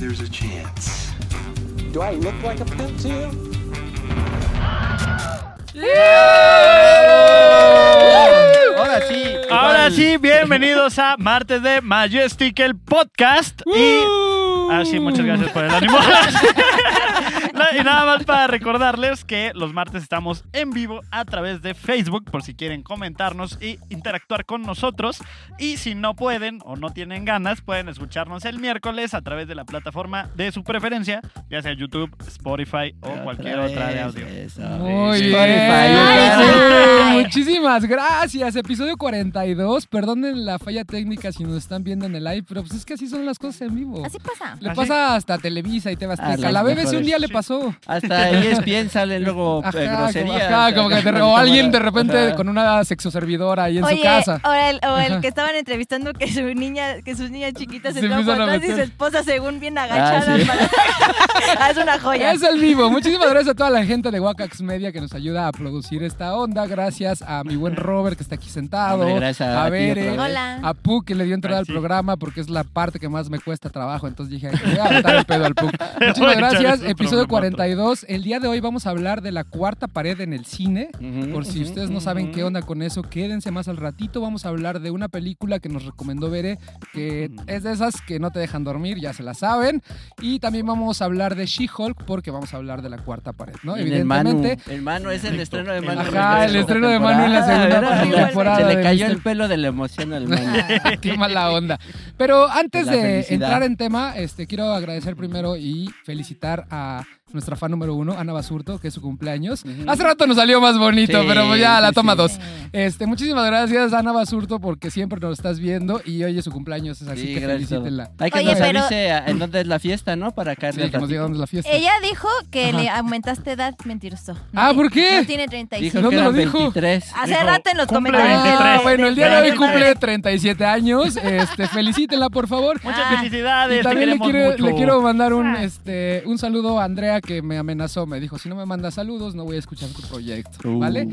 there's a chance. Do I look like a pimp to you? Ahora sí. Ahora sí, bienvenidos a Martes de Majestic, el podcast. Y. Ah, sí, muchas gracias por el ánimo. Y nada más para recordarles que los martes estamos en vivo a través de Facebook, por si quieren comentarnos y interactuar con nosotros. Y si no pueden o no tienen ganas, pueden escucharnos el miércoles a través de la plataforma de su preferencia, ya sea YouTube, Spotify o cualquier otra de audio. Eso. Muy bien. Spotify, Sí, ok. Muchísimas gracias. Episodio 42. Perdonen la falla técnica si nos están viendo en el live, pero pues es que así son las cosas en vivo. Así pasa. Le ¿Así? pasa hasta Televisa y Azteca. Ah, las la BBC un día le Sí. Pasó. Hasta ESPN salen luego eh, Ajá, como, groserías. ajá, como que de re- o alguien de repente con una sexoservidora ahí en Oye, su casa. o el, o el que estaban entrevistando que su niña, que sus niñas chiquitas Se entraban a atrás y su esposa según bien agachada. sí. para- Ah, es una joya. Es el vivo. Muchísimas gracias a toda la gente de Wakax Media que nos ayuda a producir esta onda. Gracias a mi buen Robert que está aquí sentado. Hombre, gracias a ti Bere, a Puck que le dio entrada Ay, al sí. programa porque es la parte que más me cuesta trabajo. Entonces dije, "Ay, le voy a el pedo al Puck. Muchísimas a gracias. Episodio problema 42. El día de hoy vamos a hablar de la cuarta pared en el cine. Por si ustedes no saben qué onda con eso, quédense más al ratito. Vamos a hablar de una película que nos recomendó Bere, que es de esas que no te dejan dormir, ya se la saben. Y también vamos a hablar de She-Hulk porque vamos a hablar de la cuarta pared, ¿no? Manu. Evidentemente. El Manu es el estreno de Manu. Ajá, el estreno de Manu en la segunda temporada. temporada. temporada. Se le cayó el pelo de la emoción al Manu. Qué mala onda. Pero antes De de entrar en tema, este, quiero agradecer primero y felicitar a nuestra fan número uno, Ana Basurto, que es su cumpleaños. Hace rato nos salió más bonito, Sí, pero ya la toma sí. dos. Este, muchísimas gracias, Ana Basurto, porque siempre nos estás viendo y hoy es su cumpleaños, así Sí, que gracias. felicítenla. Hay que Oye, nos pero- avise en dónde es la fiesta, ¿no? Para caerle Sí, al que nos diga ratito. dónde es la fiesta. Ella dijo que Ajá. le aumentaste edad, mentiroso. No Ah, ¿por qué? No tiene 35. Dijo ¿Dónde que lo dijo? 23. Hace Dijo, rato en los comentarios. 23. Ah, bueno, el día de hoy 23. cumple 37 años. Este, felicítenla, por favor. Muchas Ah. felicidades, Y te también le quiero, mucho. le quiero mandar un, Ah. este, un saludo a Andrea que me amenazó. Me dijo, si no me mandas saludos, no voy a escuchar tu proyecto. Uh. ¿Vale?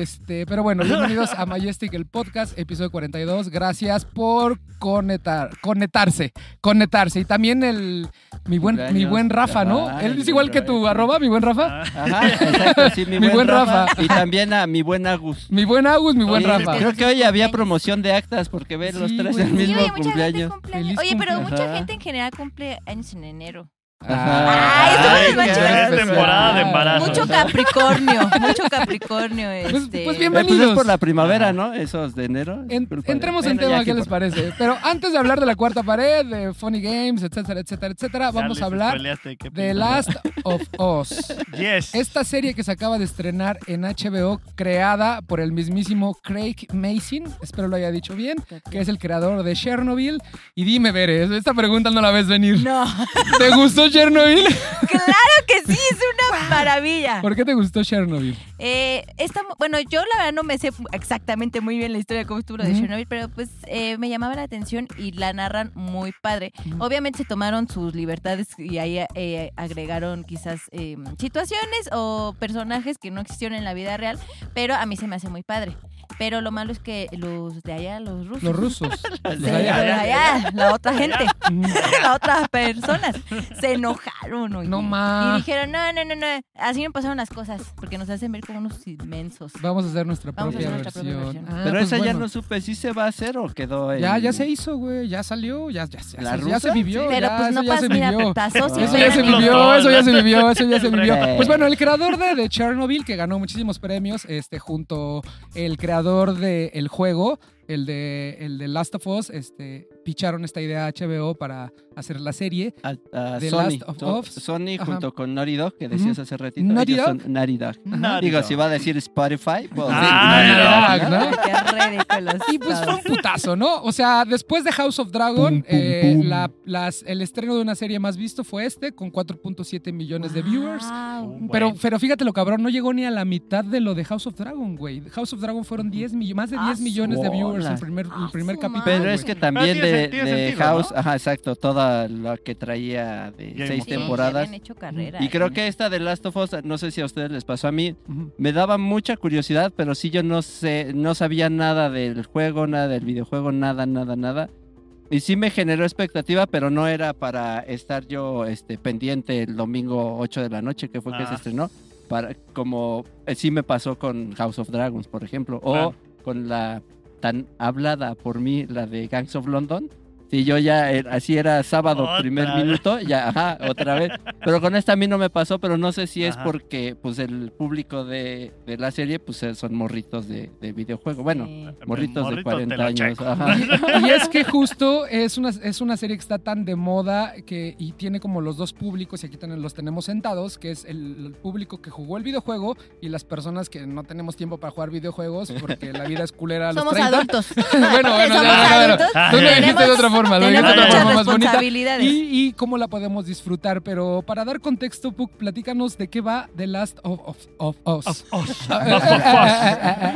Este, pero bueno, bienvenidos a Majestic, el podcast, episodio 42. Gracias por conectar, conectarse, conectarse. Y también el, mi buen, mi buen Rafa, ¿no? Él es igual que tu arroba, mi buen Rafa. Ah, Ajá, exacto, sí, mi, Mi buen, buen Rafa. Rafa. Y también a mi buen Agus. Mi buen Agus, mi buen Sí, Rafa. Creo que hoy había promoción de actas porque ven los Sí, tres el Sí, mismo oye, mucha cumpleaños. Oye, pero mucha gente en general cumple años en enero. Ay, esto es temporada de embarazo. Mucho Capricornio, mucho Capricornio. Pues- Este. pues Eh, bienvenidos. pues es por la primavera, ¿no? Esos de enero. En- entremos Bueno, en tema, ¿qué les parece? Pero antes de hablar de la cuarta pared, de Funny Games, etcétera, etcétera, etcétera, vamos a hablar de. Last of Us. Yes. Esta serie que se acaba de estrenar en HBO, creada por el mismísimo Craig Mason, espero lo haya dicho bien, que es el creador de Chernobyl. Y dime, Veres, esta pregunta no la ves venir. No, ¿Te gustó Chernobyl? claro que sí, es una maravilla. ¿Por qué te gustó Chernobyl? Eh, esta, bueno, yo la verdad no me sé exactamente muy bien la historia de cómo estuvo lo de. Chernobyl, pero pues eh, me llamaba la atención y la narran muy padre. Obviamente se tomaron sus libertades y ahí eh, agregaron quizás eh, situaciones o personajes que no existieron en la vida real, pero a mí se me hace muy padre. Pero lo malo es que los de allá, los rusos. Los rusos. de Los de allá. allá, la otra gente, las otras personas, se enojaron. oye. No ma. Y dijeron, no, no, no, no, así no pasaron las cosas, porque nos hacen ver como unos inmensos. Vamos a hacer nuestra Vamos a propia hacer nuestra propia versión. versión. Ah, Pero pues esa ya bueno. no supe si se va a hacer o quedó en... Ya, ya se hizo, güey. Ya salió. Ya, ya, ya, ¿La se- ya rusa? se vivió. Pero ya, pues eso no ya pasa, se mira, vivió. sin Eso ya se vivió, eso ya se vivió, eso ya se vivió. Pues bueno, el creador de, de Chernobyl, que ganó muchísimos premios, este, junto el creador del juego, el de, el de Last of Us, este, picharon esta idea a HBO para hacer la serie. A, a The Sony. Last of So- Us. Sony Ajá. junto con Naughty Dog, que decías hace ratito. Naughty ellos Dog. son Naughty Dog. Naughty Digo, Dog. si va a decir Spotify, pues... Ah, sí, Naughty ¿no? Dog, ¿no? Qué Y pues fue un putazo, ¿no? O sea, después de House of Dragon, Pum, pum, eh, pum. la- las- el estreno de una serie más visto fue este, con 4.7 millones de viewers. Pero, Bueno. pero fíjate lo cabrón, no llegó ni a la mitad de lo de House of Dragon, güey. House of Dragon fueron 10 millones, más de Ah, 10 su millones de viewers el bola. primer, el Ah, primer capítulo. Pero es que también tiene de, tiene de sentido, House, ¿no? ajá, exacto, toda lo que traía de Game seis of Sí, temporadas. habían hecho carrera, Y creo ¿eh? que esta de Last of Us, no sé si a ustedes les pasó a mí, Ujú. me daba mucha curiosidad, pero sí yo no sé, no sabía nada del juego, nada del videojuego, nada, nada, nada. y sí me generó expectativa, pero no era para estar yo este, pendiente el domingo 8 de la noche, que fue que se Ah. estrenó. Para, como eh, sí me pasó con House of Dragons, por ejemplo, o Claro. con la tan hablada por mí, la de Gangs of London. Sí, yo ya, eh, así era sábado, Otra primer vez. minuto, ya, ajá, otra vez. Pero con esta a mí no me pasó, pero no sé si es Ajá. porque, pues, el público de, de la serie, pues, eh, son morritos de, de videojuego. Bueno, Sí. morritos de Morrito, te 40 lo años. Ajá. Y es que justo es una, es una serie que está tan de moda que, y tiene como los dos públicos, y aquí ten- los tenemos sentados, que es el, el público que jugó el videojuego y las personas que no tenemos tiempo para jugar videojuegos porque la vida es culera a los Somos 30. adultos. bueno, bueno, Somos ya, bueno, bueno. adultos. Tú lo dijiste de otra forma, lo dijiste de Tenemos otra muchas forma más bonita. responsabilidades. Y, y cómo la podemos disfrutar, pero para dar contexto, Puck, platícanos de qué va The Last of, of- of Us. Of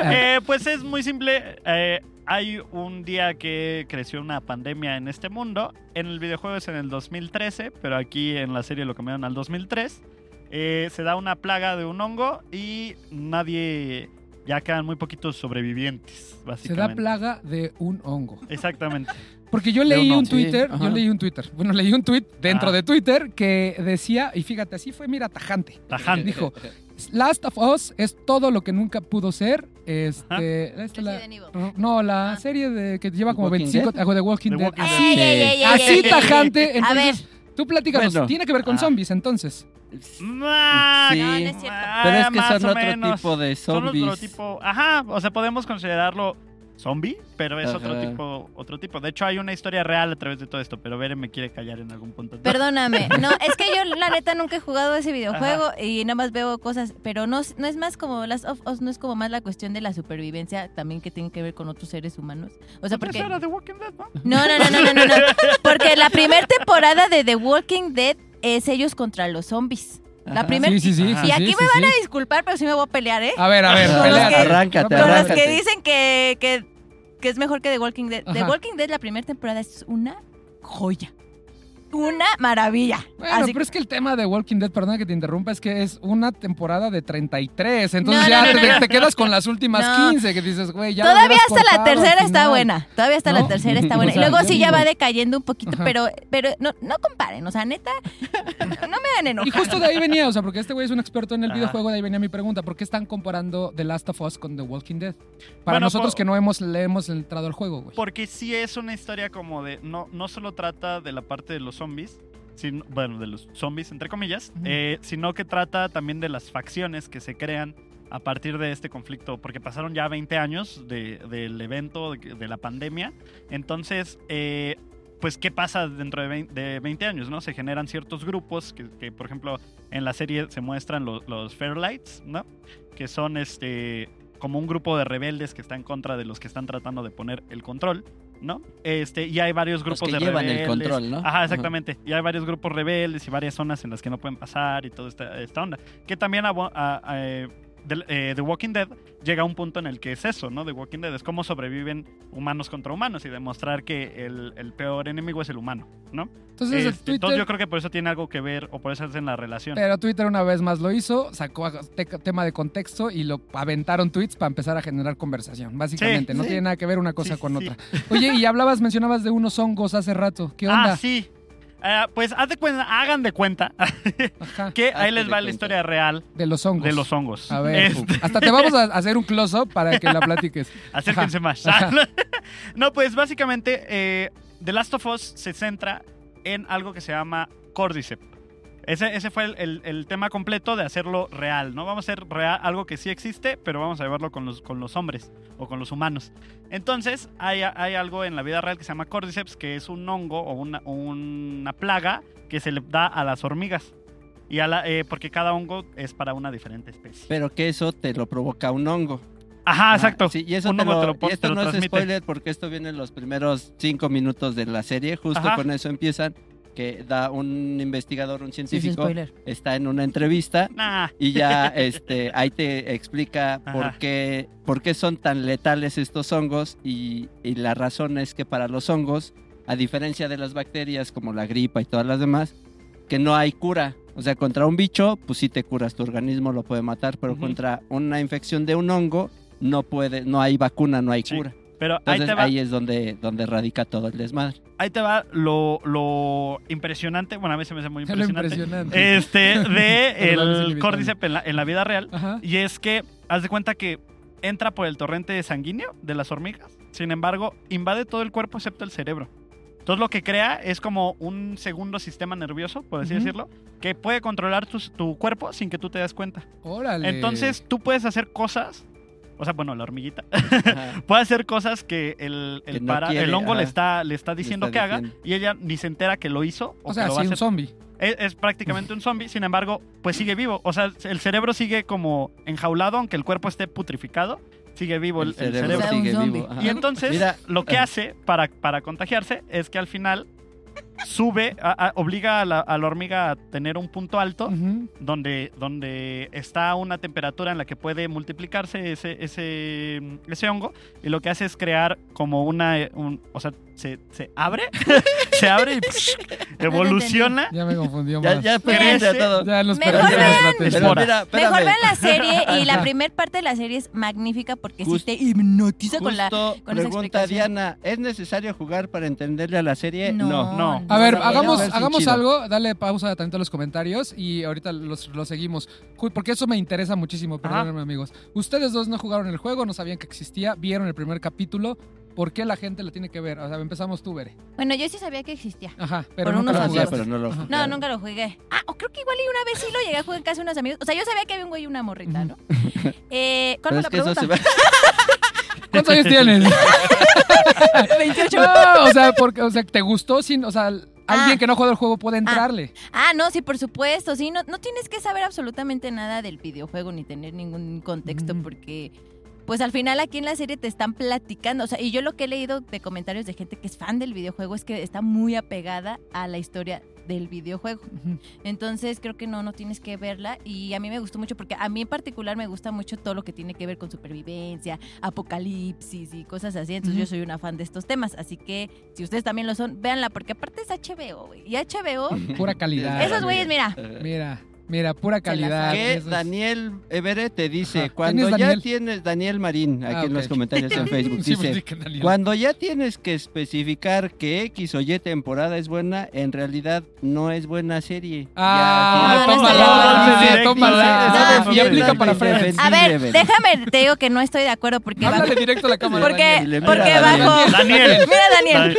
Eh, pues es muy simple. eh, hay un día que creció una pandemia en este mundo. En el videojuego es en el 2013, pero aquí en la serie lo cambiaron al 2003. Eh, se da una plaga de un hongo y nadie. Ya quedan muy poquitos sobrevivientes, Se básicamente. da plaga de un hongo. Exactamente. Porque yo leí un. Twitter, Sí, yo leí un Twitter, bueno, leí un tweet dentro Ah. de Twitter que decía, y fíjate, así fue, mira, tajante. Tajante. Dijo, Last of Us es todo lo que nunca pudo ser. Este, esta la- no, la Ah. serie de que lleva ¿The como Walking 25, Dead? ah, de Walking The Dead. Walking Así, así tajante. ey. A ver, Entonces, tú platícanos, Bueno. tiene que ver con Ah. zombies entonces. Ah, Sí. No, no es cierto. ah, Pero es que son otro menos. tipo de Son zombies. otro tipo. Ajá, o sea, podemos considerarlo zombie, pero es otro tipo, otro tipo. De hecho, hay una historia real a través de todo esto, pero Beren me quiere callar en algún punto. Perdóname, no, es que yo la neta nunca he jugado ese videojuego y nada más veo cosas, pero no, no es más como Last of Us, no es como más la cuestión de la supervivencia también que tiene que ver con otros seres humanos. O sea, Porque era The Walking Dead, ¿no? No, no, no, no, no, no, no. Porque la primera temporada de The Walking Dead es ellos contra los zombies. La primera... Sí, sí, sí. Y aquí sí, me sí, van sí. a disculpar, pero sí me voy a pelear, ¿eh? A ver, a ver, Con los pelea. que- Arráncate, Con los que dicen que, que, que es mejor que The Walking Dead. The Ajá. Walking Dead, la primera temporada es una joya. Una maravilla. Bueno, Así pero es que el tema de Walking Dead, perdona que te interrumpa, es que es una temporada de 33. Entonces No, ya no, no, te, no. te quedas con las últimas No. 15 que dices, güey, ya. Todavía hasta la tercera está buena. Todavía hasta ¿No? la tercera está buena. O sea, y luego sí ya va decayendo un poquito, Ajá. pero, pero no, no comparen. O sea, neta, no me hagan enojar. Y justo de ahí venía, o sea, porque este güey es un experto en el Ajá. videojuego, de ahí venía mi pregunta, ¿por qué están comparando The Last of Us con The Walking Dead? Para Bueno, nosotros por- que no hemos, le hemos entrado al juego, güey. Porque sí es una historia como de. No, no solo trata de la parte de los zombies. Sino, bueno, de los zombies, entre comillas. Eh, sino que trata también de las facciones que se crean a partir de este conflicto. Porque pasaron ya 20 años de- del evento, de, de la pandemia. Entonces. eh, pues, ¿qué pasa dentro de 20, de 20 años? ¿no? Se generan ciertos grupos que, que, por ejemplo, en la serie se muestran los, los Fairlights, ¿no? Que son este como un grupo de rebeldes que está en contra de los que están tratando de poner el control, ¿no? Este, y hay varios Los grupos que de llevan el rebeldes. control, ¿no? Ajá, exactamente. Y hay varios grupos rebeldes y varias zonas en las que no pueden pasar y toda esta, esta onda. Que también a- a- eh, del- eh, The Walking Dead llega a un punto en el que es eso, ¿no? The Walking Dead es cómo sobreviven humanos contra humanos y demostrar que el, el peor enemigo es el humano, ¿no? Entonces, el Este, Twitter, entonces yo creo que por eso tiene algo que ver o por eso hacen la relación. pero Twitter una vez más lo hizo, sacó te- tema de contexto y lo aventaron tweets para empezar a generar conversación, básicamente. Sí, no sí. tiene nada que ver una cosa Sí, con sí. otra. Oye, y hablabas, mencionabas de unos hongos hace rato. ¿Qué onda? Ah, sí. Ah, pues haz de cuenta, hagan de cuenta Ajá, que ahí les va la historia real de los hongos. de los hongos. A ver, Este, hasta te vamos a hacer un close-up para que la platiques. acérquense más. Ajá. no, pues básicamente eh, The Last of Us se centra en algo que se llama Cordyceps. Ese, ese fue el, el- el tema completo de hacerlo real, ¿no? Vamos a hacer real, algo que sí existe, pero vamos a llevarlo con los, con los hombres o con los humanos. Entonces, hay, hay algo en la vida real que se llama Cordyceps, que es un hongo o una, una plaga que se le da a las hormigas. Y a la, eh, porque cada hongo es para una diferente especie. Pero que eso te lo provoca un hongo. Ajá, exacto. Sí, y eso te lo- te lo y esto te lo no es spoiler porque esto viene en los primeros cinco minutos de la serie. Justo Ajá. con eso empiezan. Que da un investigador, un científico, está en una entrevista Nah. y ya este, ahí te explica por qué, por qué son tan letales estos hongos y, y la razón es que para los hongos, a diferencia de las bacterias como la gripa y todas las demás, que no hay cura. O sea, contra un bicho, pues sí te curas, tu organismo lo puede matar, pero contra una infección de un hongo, no puede, no hay vacuna, no hay Sí. cura. Pero ahí Entonces te va, ahí es donde, donde radica todo el desmadre. ahí te va lo, lo impresionante, bueno, a mí se me hace muy impresionante, impresionante. este, de el. Cordyceps en la, en la vida real. Ajá. Y es que, haz de cuenta que entra por el torrente sanguíneo de las hormigas. Sin embargo, invade todo el cuerpo excepto el cerebro. Entonces lo que crea es como un segundo sistema nervioso, por así decirlo, que puede controlar tu, tu cuerpo sin que tú te das cuenta. Órale. Entonces tú puedes hacer cosas, o sea, bueno, la hormiguita, puede hacer cosas que el, el, Que no para- quiere, el hongo le está, le está diciendo está que haga diciendo. y ella ni se entera que lo hizo o, o sea, que lo va un zombie. Es, es prácticamente un zombie, sin embargo, pues sigue vivo. O sea, el cerebro sigue como enjaulado, aunque el cuerpo esté putrificado, sigue vivo el, El el cerebro sigue vivo. Y entonces, Mira, lo que hace para, para contagiarse es que al final sube, a- a- obliga a la, a la hormiga a tener un punto alto donde, donde está una temperatura en la que puede multiplicarse ese, ese, ese hongo y lo que hace es crear como una, un- o sea, se, se abre, se abre y psh, evoluciona. Ya me confundió Ya, más. ya crece. todo. Ya nos Mejor vean-. Mejor vean la serie y la primera parte de la serie es magnífica porque sí Justo- te hipnotiza con la... Con pregunta. Diana, ¿es necesario jugar para entenderle a la serie? No, no. A ver, No, hagamos, hagamos algo, dale pausa tanto a los comentarios y ahorita los, los seguimos. Porque eso me interesa muchísimo, perdónenme amigos. Ustedes dos no jugaron el juego, no sabían que existía, vieron el primer capítulo. ¿Por qué la gente lo tiene que ver? O sea, empezamos tú, Bere. Bueno, yo sí sabía que existía. Ajá, pero Por nunca unos lo Ah, pero no lo Ajá. No, nunca lo jugué. Ah, o creo que igual y una vez sí lo llegué a jugar en casa de unos amigos. O sea, yo sabía que había un güey y una morrita, ¿no? Eh, ¿Cuál fue la pregunta? se va... ¿Cuántos años tienes? 28. No, o sea, porque, o sea, ¿te gustó sin, o sea, alguien Ah. que no juega el juego puede entrarle? Ah, no, sí, por supuesto. Sí, no, no tienes que saber absolutamente nada del videojuego ni tener ningún contexto porque, pues al final aquí en la serie te están platicando. O sea, y yo lo que he leído de comentarios de gente que es fan del videojuego es que está muy apegada a la historia del videojuego. Entonces creo que no, no tienes que verla. Y a mí me gustó mucho porque a mí en particular me gusta mucho todo lo que tiene que ver con supervivencia, apocalipsis y cosas así. Entonces yo soy una fan de estos temas. Así que si ustedes también lo son, véanla porque aparte es HBO, güey. Y HBO, Pura calidad. esos güeyes, mira. Mira, mira, pura calidad. Que es- Daniel Evere te dice, Ajá. cuando ¿Quién es ya Daniel? tienes, Daniel Marín, aquí Ah, en los comentarios en Facebook, Sí, pues, dice, cuando ya tienes que especificar que X o Y temporada es buena, en realidad no es buena serie. Ah, no tómala, y aplica no, para Friends. A ver, déjame, te digo que no estoy de acuerdo porque Háblale directo a la cámara. porque, Daniel. Dile, mira, porque Daniel. bajo, Daniel. mira Daniel,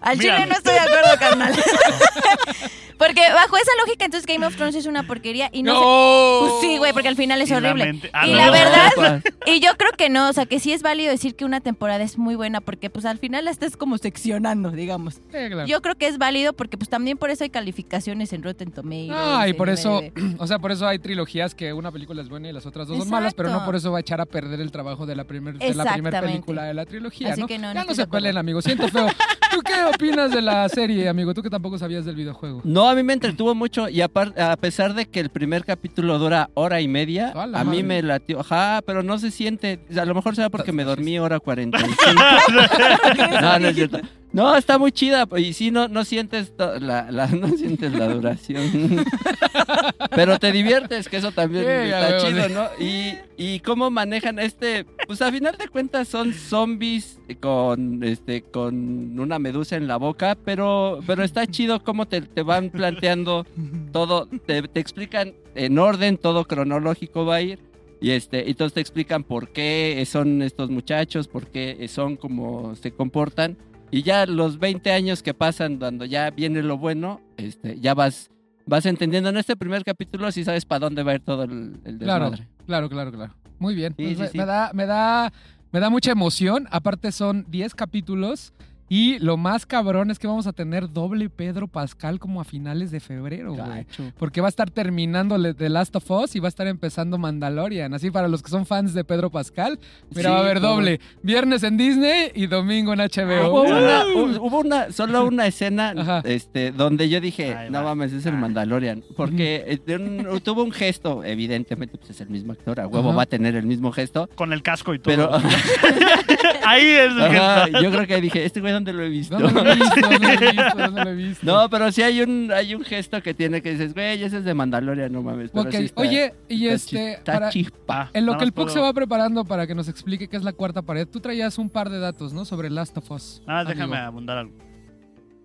al chile no estoy de acuerdo, carnal. porque bajo esa lógica, entonces Game of Thrones es una porquería y no, No. Pues sí, güey, porque al final es Y horrible. Ah, y no. la verdad, y yo creo que no, o sea, que sí es válido decir que una temporada es muy buena porque pues al final la estás como seccionando, digamos. Sí, claro. Yo creo que es válido porque pues también por eso hay calificaciones en Rotten Tomatoes. Ah, y por eso, o sea, por eso hay trilogías que una película es buena y las otras dos son malas, pero no por eso va a echar a perder el trabajo de la primera de la primera Exactamente. película de la trilogía, Así ¿no? que no, no ya no se peleen, amigo. Siento feo. ¿Tú qué opinas de la serie, amigo? Tú que tampoco sabías del videojuego. No, a mí me entretuvo mucho y apar- a pesar de que el primer capítulo dura hora y media, A a mí madre. me latió. Ajá, pero no se siente. A lo mejor será porque me dormí hora 45. no, no es cierto. No, está muy chida y sí, no, no sientes la, la- no sientes la duración. pero te diviertes, que eso también está veo, chido. ¿no? Y, y cómo manejan este, pues a final de cuentas son zombies con este con una medusa en la boca, pero pero está chido cómo te, te van planteando todo, te, te explican en orden, todo cronológico va a ir. Y este, entonces te explican por qué son estos muchachos, por qué son como se comportan. Y ya los 20 años que pasan cuando ya viene lo bueno, este, ya vas, vas entendiendo en este primer capítulo si sabes para dónde va a ir todo el, el Claro, desmadre. claro, claro, claro. Muy bien. Sí, Pues sí, me, sí. me da, me da, me da mucha emoción. Aparte son 10 capítulos y lo más cabrón es que vamos a tener doble Pedro Pascal como a finales de febrero, güey. Porque va a estar terminando The Last of Us y va a estar empezando Mandalorian. Así para los que son fans de Pedro Pascal, mira, Sí, va a haber doble. Viernes en Disney y domingo en Ah, HBO. Hubo una, hu- hubo una, solo una escena Ajá. este, donde yo dije, no va. mames, es el Ah. Mandalorian. Porque eh, un- tuvo un gesto, evidentemente, pues es el mismo actor, a huevo Ajá. va a tener el mismo gesto. Con el casco y todo. Pero Ahí es el ajá, gesto. yo creo que dije, ¿este güey dónde lo he visto. ¿Dónde lo he visto? ¿Dónde lo he visto? ¿Dónde lo he visto? No, pero sí hay un, hay un gesto que tiene que dices, güey, ese es de Mandalorian, no mames. pero Ok, sí está- Oye, y está este, está para- chispa. en lo que el puedo- se va preparando para que nos explique qué es la cuarta pared, tú traías un par de datos, ¿no? Sobre Last of Us. Nada más déjame abundar algo.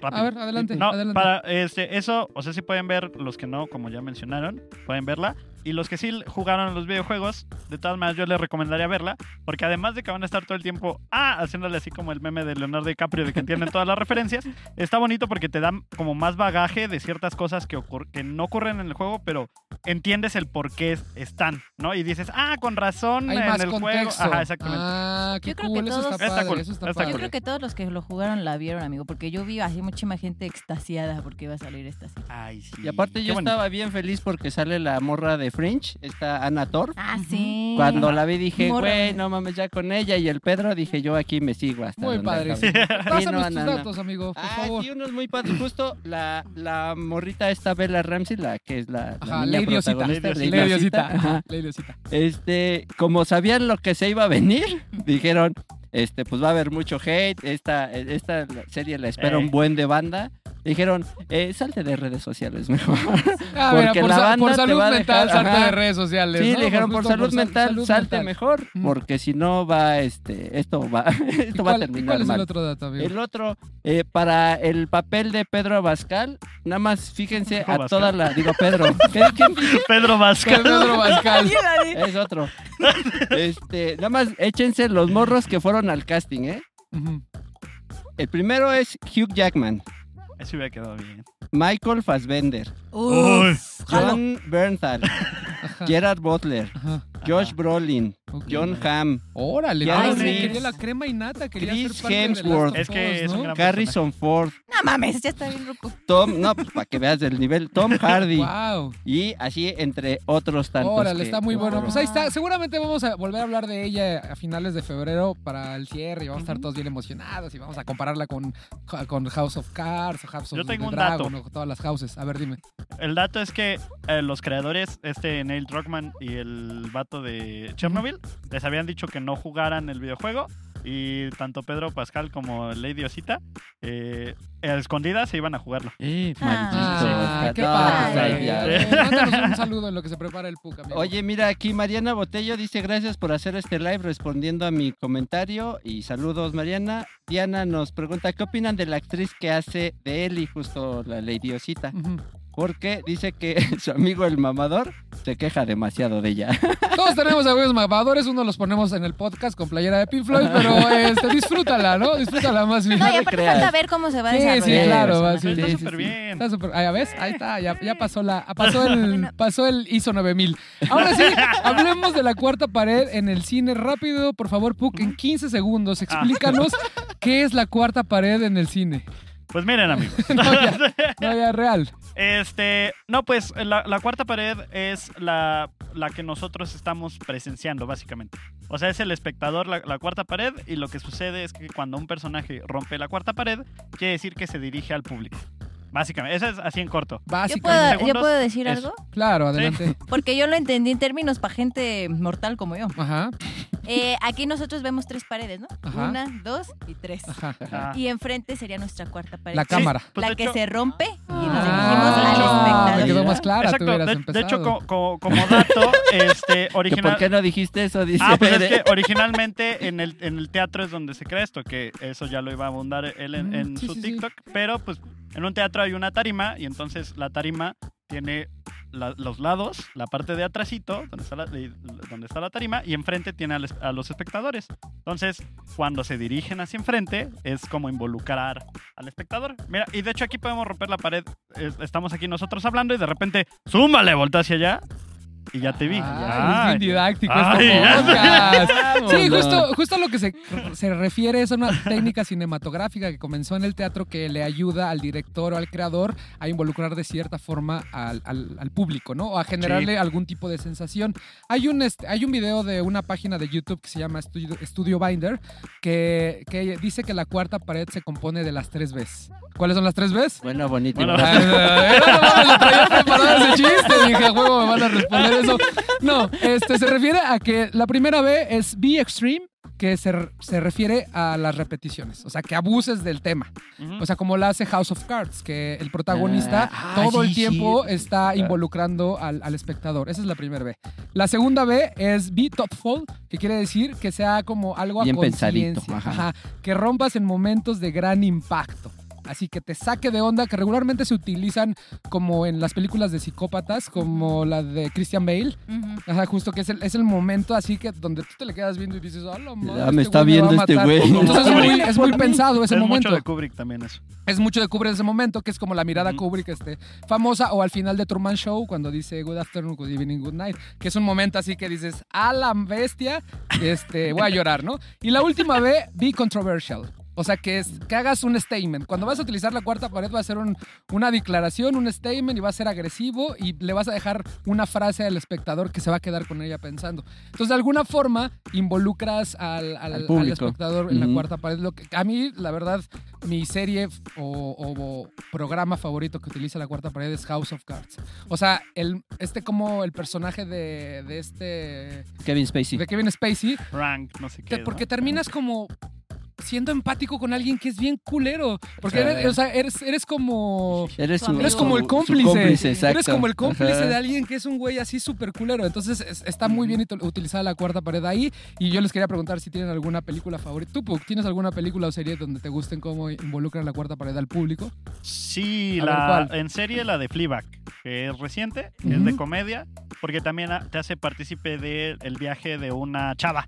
Rápido. A ver, adelante, No, adelante. para este, eso, o sea, sí pueden ver los que no, como ya mencionaron, pueden verla. Y los que sí jugaron los videojuegos, de todas maneras yo les recomendaría verla, porque además de que van a estar todo el tiempo, ah, haciéndole así como el meme de Leonardo DiCaprio de que entienden todas las referencias, está bonito porque te dan como más bagaje de ciertas cosas que, ocur- que no ocurren en el juego, pero entiendes el por qué están, ¿no? Y dices, ah, con razón Hay en más el juego. Ajá, exactamente. Ah, qué Yo creo cool, que eso está todos- padre, cool, eso está está padre. Yo creo que todos los que lo jugaron la vieron, amigo, porque yo vi así muchísima gente extasiada porque iba a salir esta serie. Ay, sí. Y aparte Qué yo bonito. estaba bien feliz porque sale la morra de Fringe, esta Ana Thor. Ah, sí. Cuando la vi dije, Morra. güey, no mames, ya con ella y el Pedro, dije, yo aquí me sigo hasta Muy donde padre. acabe. Sí, Pásanos no, tus no, no. datos, amigo, por Ah, favor. sí, unos muy padres. Justo la, la morrita esta Bella Ramsey, la que es la, la Ajá, niña Lady Osita. protagonista, Lady Lady Lady Osita, Osita. ajá. Ajá, Lady Osita. Este, como sabían lo que se iba a venir, dijeron, este, pues va a haber mucho hate, esta, esta serie la espera Eh. un buen de banda. Dijeron, eh, salte de redes sociales mejor. Ah, Porque mira, por, la banda por te salud va mental, dejar- salte ajá. de redes sociales. Sí, ¿no? le dijeron por salud sal- mental, salud salte mental. mejor, Mm. porque si no va, este, esto va, ¿Y esto va a terminar cuál es mal. el otro dato, amigo? El otro, eh, para el papel de Pedro Abascal, nada más fíjense a Abascal. toda la, digo Pedro, ¿qué, quién? Pedro Vázquez. Pedro Pascal. Es otro. Este, nada más échense los morros que fueron al casting, ¿eh? El primero es Hugh Jackman, Eso hubiera quedado bien. Michael Fassbender. Uf. John Bernthal, Gerard Butler, Ajá. Josh Brolin, ok. John Hamm, Órale, Keanu sí, Reeves, quería la crema y nata, quería Chris ser parte Hemsworth. Es que Us, es un ¿no? gran- Harrison Ford, No mames, ya está bien ruco. Tom, no, pues para que veas el nivel, Tom Hardy Wow. y así entre otros tantos. Órale, que- está muy bueno. Pues ahí está. Seguramente vamos a volver a hablar de ella a finales de febrero para el cierre y vamos a estar todos bien emocionados y vamos a compararla con, con House of Cards o House of Yo tengo un dato. Dragon o todas las houses. A ver, dime. El dato es que eh, los creadores, este Neil Druckmann y el vato de Chernobyl, les habían dicho que no jugaran el videojuego. Y tanto Pedro Pascal como Lady Osita, eh, a escondidas se iban a jugarlo. Eh, Ah. qué padre. Eh, mándanos un saludo en lo que se prepara el PUC, amigo. Oye, mira, aquí Mariana Botello dice gracias por hacer este live respondiendo a mi comentario y saludos Mariana. Diana nos pregunta qué opinan de la actriz que hace de Ellie, justo la Lady Osita, Ujú. Porque dice que su amigo el mamador se queja demasiado de ella. Todos tenemos amigos mamadores, uno los ponemos en el podcast con playera de Pink Floyd, pero este, disfrútala, ¿no? Disfrútala más bien. No, y te aparte falta ver cómo se va a Sí, sí, desarrollar. claro, el va, sí, Está sí, súper sí. bien. Está súper- ah, ¿ya ves? Ahí está, ya, ya pasó la, pasó el, pasó el ISO 9000. Ahora sí, hablemos de la cuarta pared en el cine. Rápido, por favor, Puck, en 15 segundos, explícanos qué es la cuarta pared en el cine. Pues miren, amigos. No, ya, no, ya, real. Este, no, pues la, la cuarta pared es la, la que nosotros estamos presenciando, básicamente. O sea, es el espectador la, la cuarta pared y lo que sucede es que cuando un personaje rompe la cuarta pared, quiere decir que se dirige al público. Básicamente, eso es así en corto. ¿Yo Básicamente. puedo, ¿Yo segundos, puedo decir eso. algo? Claro, adelante. Porque yo lo entendí en términos para gente mortal como yo. Ajá, Eh, aquí nosotros vemos tres paredes, ¿no? Ajá. Una, dos y tres. ajá. Ajá. Y enfrente sería nuestra cuarta pared. La cámara. Pues, la que hecho- se rompe y nos dirigimos Ah, al me quedó más clara, Exacto. hubieras De, hecho, co- co- como dato, este, ¿Que ¿Por qué no dijiste eso? Dice Ah, pues es que originalmente en el, en el teatro es donde se crea esto, que eso ya lo iba a abundar él en, Mm, en sí, su sí, sí. TikTok, pero pues en un teatro hay una tarima y entonces la tarima tiene los lados, la parte de atrásito, donde está la, de- donde está la tarima, y enfrente tiene a, los espectadores. Entonces, cuando se dirigen hacia enfrente, es como involucrar al espectador. Mira, y de hecho aquí podemos romper la pared. Es- estamos aquí nosotros hablando y de repente, ¡zúmbale! Voltea hacia allá y ya te vi. Ay, es bien didáctico Ay, este podcast. Sí, justo, justo a lo que se, se refiere es a una técnica cinematográfica que comenzó en el teatro que le ayuda al director o al creador a involucrar de cierta forma al, al- al público, ¿no? O a generarle algún tipo de sensación. Hay un, este, hay un video de una página de YouTube que se llama Studio, Studio Binder que, que dice que la cuarta pared se compone de las tres Bs. ¿Cuáles son las tres Bs? Bueno, bonito. Bueno, lo traía preparado ese chiste. Dije, me van a responder eso. No, este se refiere a que la primera B es be extreme, que se, se refiere a las repeticiones, o sea, que abuses del tema. O sea, como lo hace House of Cards, que el protagonista Ah, todo sí, el tiempo sí. está involucrando al, al espectador. Esa es la primera B. La segunda B es be thoughtful, que quiere decir que sea como algo a Bien pensadito, conciencia. Que rompas en momentos de gran impacto. Así que te saque de onda, que regularmente se utilizan como en las películas de psicópatas, como la de Christian Bale. Ujú. Ajá, justo que es el, es el momento así que donde tú te le quedas viendo y dices, ¡ah, la madre, Ah, me este está güey va a viendo este matar". güey. Entonces es muy, es muy pensado ese es momento. mucho de Kubrick también eso. Es mucho de Kubrick ese momento, que es como la mirada. Kubrick este, famosa, o al final de Truman Show, cuando dice Good afternoon, good evening, good night, que es un momento así que dices, a la bestia, este, voy a llorar, ¿no? Y la última B, be controversial. O sea, que, es, que hagas un statement. Cuando vas a utilizar la cuarta pared va a ser un- una declaración, un statement y va a ser agresivo y le vas a dejar una frase al espectador que se va a quedar con ella pensando. Entonces, de alguna forma, involucras al, al- Al al público. espectador en la cuarta pared. Lo que, a mí, la verdad, mi serie o, o programa favorito que utiliza la cuarta pared es House of Cards. O sea, el, este como el personaje de, de este... Kevin Spacey. De Kevin Spacey, Frank, no sé qué. porque ¿no? terminas como siendo empático con alguien que es bien culero. Porque eres, o sea, eres, eres como... Eres, Su. Eres como el cómplice. Eres como el cómplice Ajá. de alguien que es un güey así súper culero. Entonces es- está muy bien util- utilizada la cuarta pared ahí. Y yo les quería preguntar si tienen alguna película favorita. ¿Tú, Puck, tienes alguna película o serie donde te gusten cómo involucran la cuarta pared al público? Sí, A ver, la, ¿cuál? en serie la de Fleabag, que es reciente, es de comedia, porque también te hace partícipe del el viaje de una chava.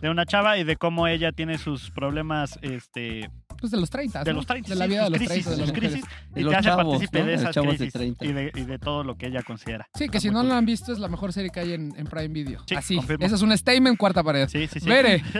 De una chava y de cómo ella tiene sus problemas este, Pues de los 30. de ¿no? los 30. De la sí, vida de los crisis, 30 de las crisis, y los te hace chavos, partícipe ¿no? de esas chavos de crisis 30. y, de, y de todo lo que ella considera. Sí, que si no cool. lo han visto es la mejor serie que hay en, en Prime Video. Sí, Así, confirmo. ese es un statement cuarta pared. Sí, sí, sí. Bere.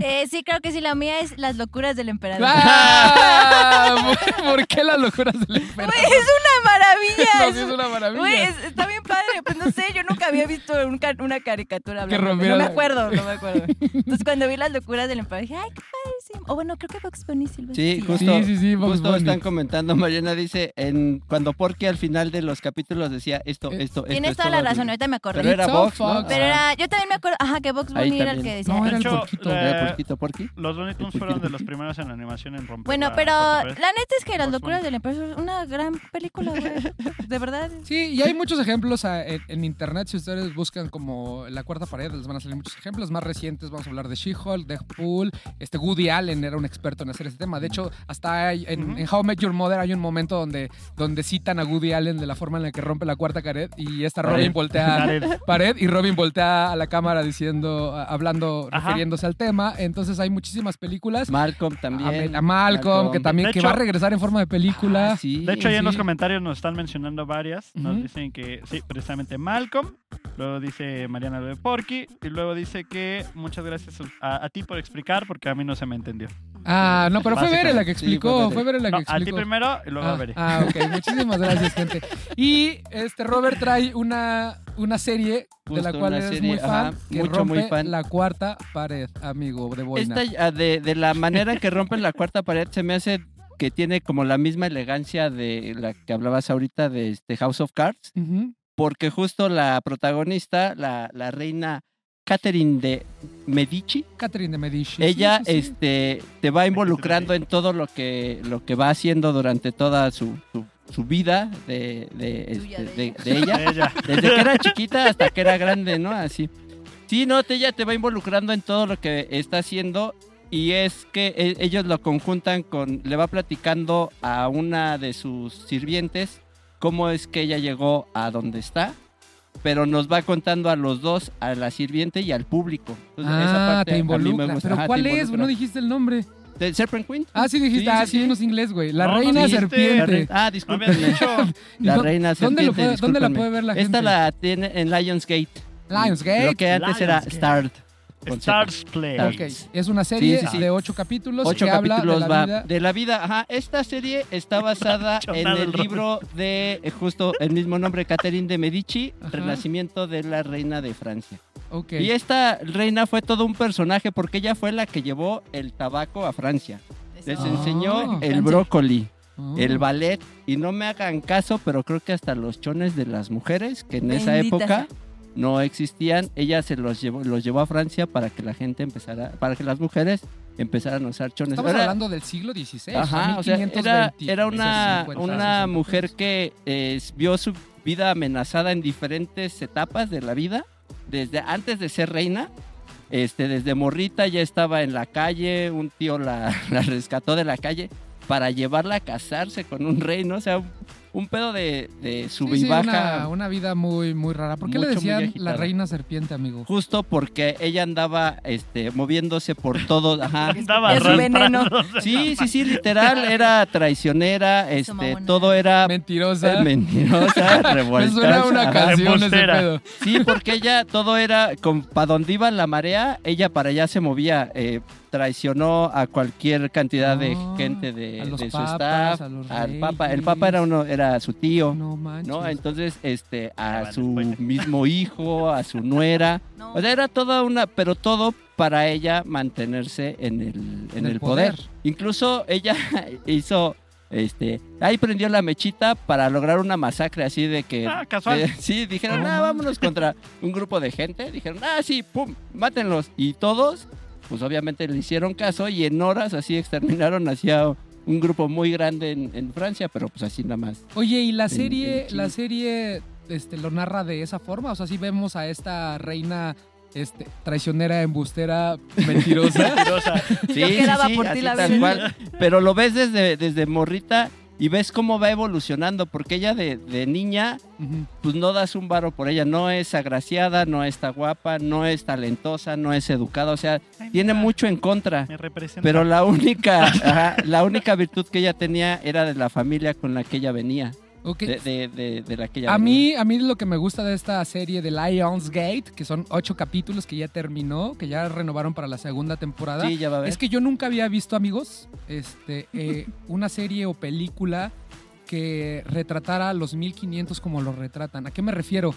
Eh, sí, creo que sí. La mía es Las locuras del emperador. ¡Ah! ¿Por- ¿Por qué las locuras del emperador? Es una maravilla. Es una maravilla. Es- está bien padre. Pues no sé, yo nunca había visto un una caricatura rompiera No me acuerdo, no me acuerdo. Entonces cuando vi las locuras del emperador dije, ay, qué padrísimo. O bueno, creo que Fox Bunny sí lo Sí, justo, Sí, sí, sí, Bugs justo Bunny. están comentando, Mariana dice, en cuando Porky al final de los capítulos decía esto, Eh, esto, esto. Tienes esto, toda la esto. razón, ahorita me acordé. Pero era Vox. Pero era, yo también me acuerdo, ajá, que Box Ahí Bunny era el que decía. No, era el porquito. la- ¿Era Porquito, Porky? Los Looney Tunes fueron de los primeros en animación en romper. Bueno, la pero la neta es que Las locuras del emperador es una gran película, güey. De verdad. Sí, y hay muchos ejemplos ah, en, en internet. Si ustedes buscan como la cuarta pared, les van a salir muchos ejemplos más recientes. Vamos a hablar de She-Hulk, Deadpool. Este Woody Allen era un experto en hacer este tema. De hecho, hasta hay- en, How I Met Your Mother hay un momento donde, donde citan a Woody Allen de la forma en la que rompe la cuarta pared y esta Robin Pared. voltea pared y Robin voltea a la cámara diciendo, hablando, Ajá. refiriéndose al tema. Entonces hay muchísimas películas. Malcolm también. a Malcolm, que también que va a regresar en forma de película. Ah, sí, De hecho, ahí en los comentarios nos están mencionando varias. Nos dicen que sí, precisamente Malcolm. Luego dice Mariana lo de Porky. Y luego dice que muchas gracias a, a ti por explicar porque a mí no se me entendió. Ah, no, pero fue Bere la que Sí, explicó. fue fue Bere la No, que a ti explicó. primero y luego a Ah, Bere. ah, ok. Muchísimas gracias, gente. Y este Robert trae una, una serie de la cual eres serie, muy fan, ajá, que mucho, rompe muy fan. la cuarta pared, amigo de Boina. Esta, ah, de, de la manera en que rompen la cuarta pared se me hace que tiene como la misma elegancia de la que hablabas ahorita de este House of Cards, Ujú. Porque justo la protagonista, la, la reina Catherine de Medici, Catherine de Medici. ella Sí, sí, sí. este te va involucrando en todo lo que lo que va haciendo durante toda su, su, su vida de, de, este, de de- de ella. Ella. Desde que era chiquita hasta que era grande, ¿no? Así. Sí, no, te- ella te va involucrando en todo lo que está haciendo y es que e- ellos lo conjuntan con, le va platicando a una de sus sirvientes cómo es que ella llegó a donde está, pero nos va contando a los dos, a la sirviente y al público. Entonces, esa Ah, parte te a mí me involucra. gusta. Pero Ajá, te ¿cuál es? No dijiste el nombre. ¿De Serpent Queen? Ah, sí dijiste. Sí, ah, sí, sí, sí. no es inglés, güey. La No, reina serpiente. Ah, dicho. La ¿Dó- reina ¿Dónde, lo serpiente, puede- ¿Dónde la puede ver la gente? Esta la tiene en Lionsgate. Lionsgate. Lo que antes era. Start. Stars Play. Es una serie Sí, sí, sí. de ocho capítulos Ocho que habla capítulos de la va vida. de la vida. Ajá, esta serie está basada en el libro de eh, justo el mismo nombre, Catherine de Medici, Ajá. Renacimiento de la Reina de Francia. Y esta reina fue todo un personaje porque ella fue la que llevó el tabaco a Francia. Les enseñó Ah. el Francia. brócoli, Oh. el ballet y no me hagan caso, pero creo que hasta los chones de las mujeres que en esa época. No existían. Ella se los llevó, los llevó a Francia para que la gente empezara, para que las mujeres empezaran a usar chones. Estamos Era- hablando del siglo XVI. Ajá, o sea, era, 1520, era una, 50, una 60. mujer que eh, vio su vida amenazada en diferentes etapas de la vida, desde antes de ser reina, este, desde morrita ya estaba en la calle, un tío la, la rescató de la calle para llevarla a casarse con un rey, ¿no? O sea, un, pedo de, de sub Sí, y sí, baja. una, una vida muy, muy rara. ¿Por qué le Mucho, muy decían la reina serpiente, amigo? Justo porque ella andaba este, moviéndose por todo, ajá. Andaba Es veneno. Sí, sí, sí, literal, era traicionera, este, todo era Mentirosa. Eh, mentirosa, Me revoltosa. suena una ajá. canción ese pedo. Sí, porque ella todo era para donde iba la marea, ella para allá se movía, eh, traicionó a cualquier cantidad de Ah, gente de, a los de su papas, staff, a los al papa, el papa era uno, era su tío, No manches. ¿no? Entonces, este, Ah, a vale, su spoiler. mismo hijo, a su nuera, No. o sea, era toda una, pero todo para ella mantenerse en el, en En el el poder. poder. Incluso ella hizo, este, ahí prendió la mechita para lograr una masacre así de que... Ah, casual. sí, dijeron, ah, vámonos contra un grupo de gente. Dijeron, ah, sí, pum, mátenlos. Y todos, pues obviamente le hicieron caso y en horas así exterminaron hacia un grupo muy grande en, en Francia, pero pues así nada más. Oye, ¿y la En- serie, en la serie este, lo narra de esa forma? O sea, si vemos a esta reina este, traicionera, embustera, mentirosa. Mentirosa. Sí, Yo sí, quedaba sí, por ti así la tal vida. cual. Pero lo ves desde, desde morrita y ves cómo va evolucionando, porque ella de, de niña, pues no das un varo por ella, no es agraciada, no está guapa, no es talentosa, no es educada, o sea, Ay, tiene mira, mucho en contra. Me representa. Pero la única, ajá, la única virtud que ella tenía era de la familia con la que ella venía, De, de- de- de la que A mí, a mí lo que me gusta de esta serie de Lions Gate, que son ocho capítulos que ya terminó, que ya renovaron para la segunda temporada, Sí, ya va a ver. es que yo nunca había visto, amigos, este, eh, una serie o película que retratara a los 1500 como lo retratan. ¿A qué me refiero?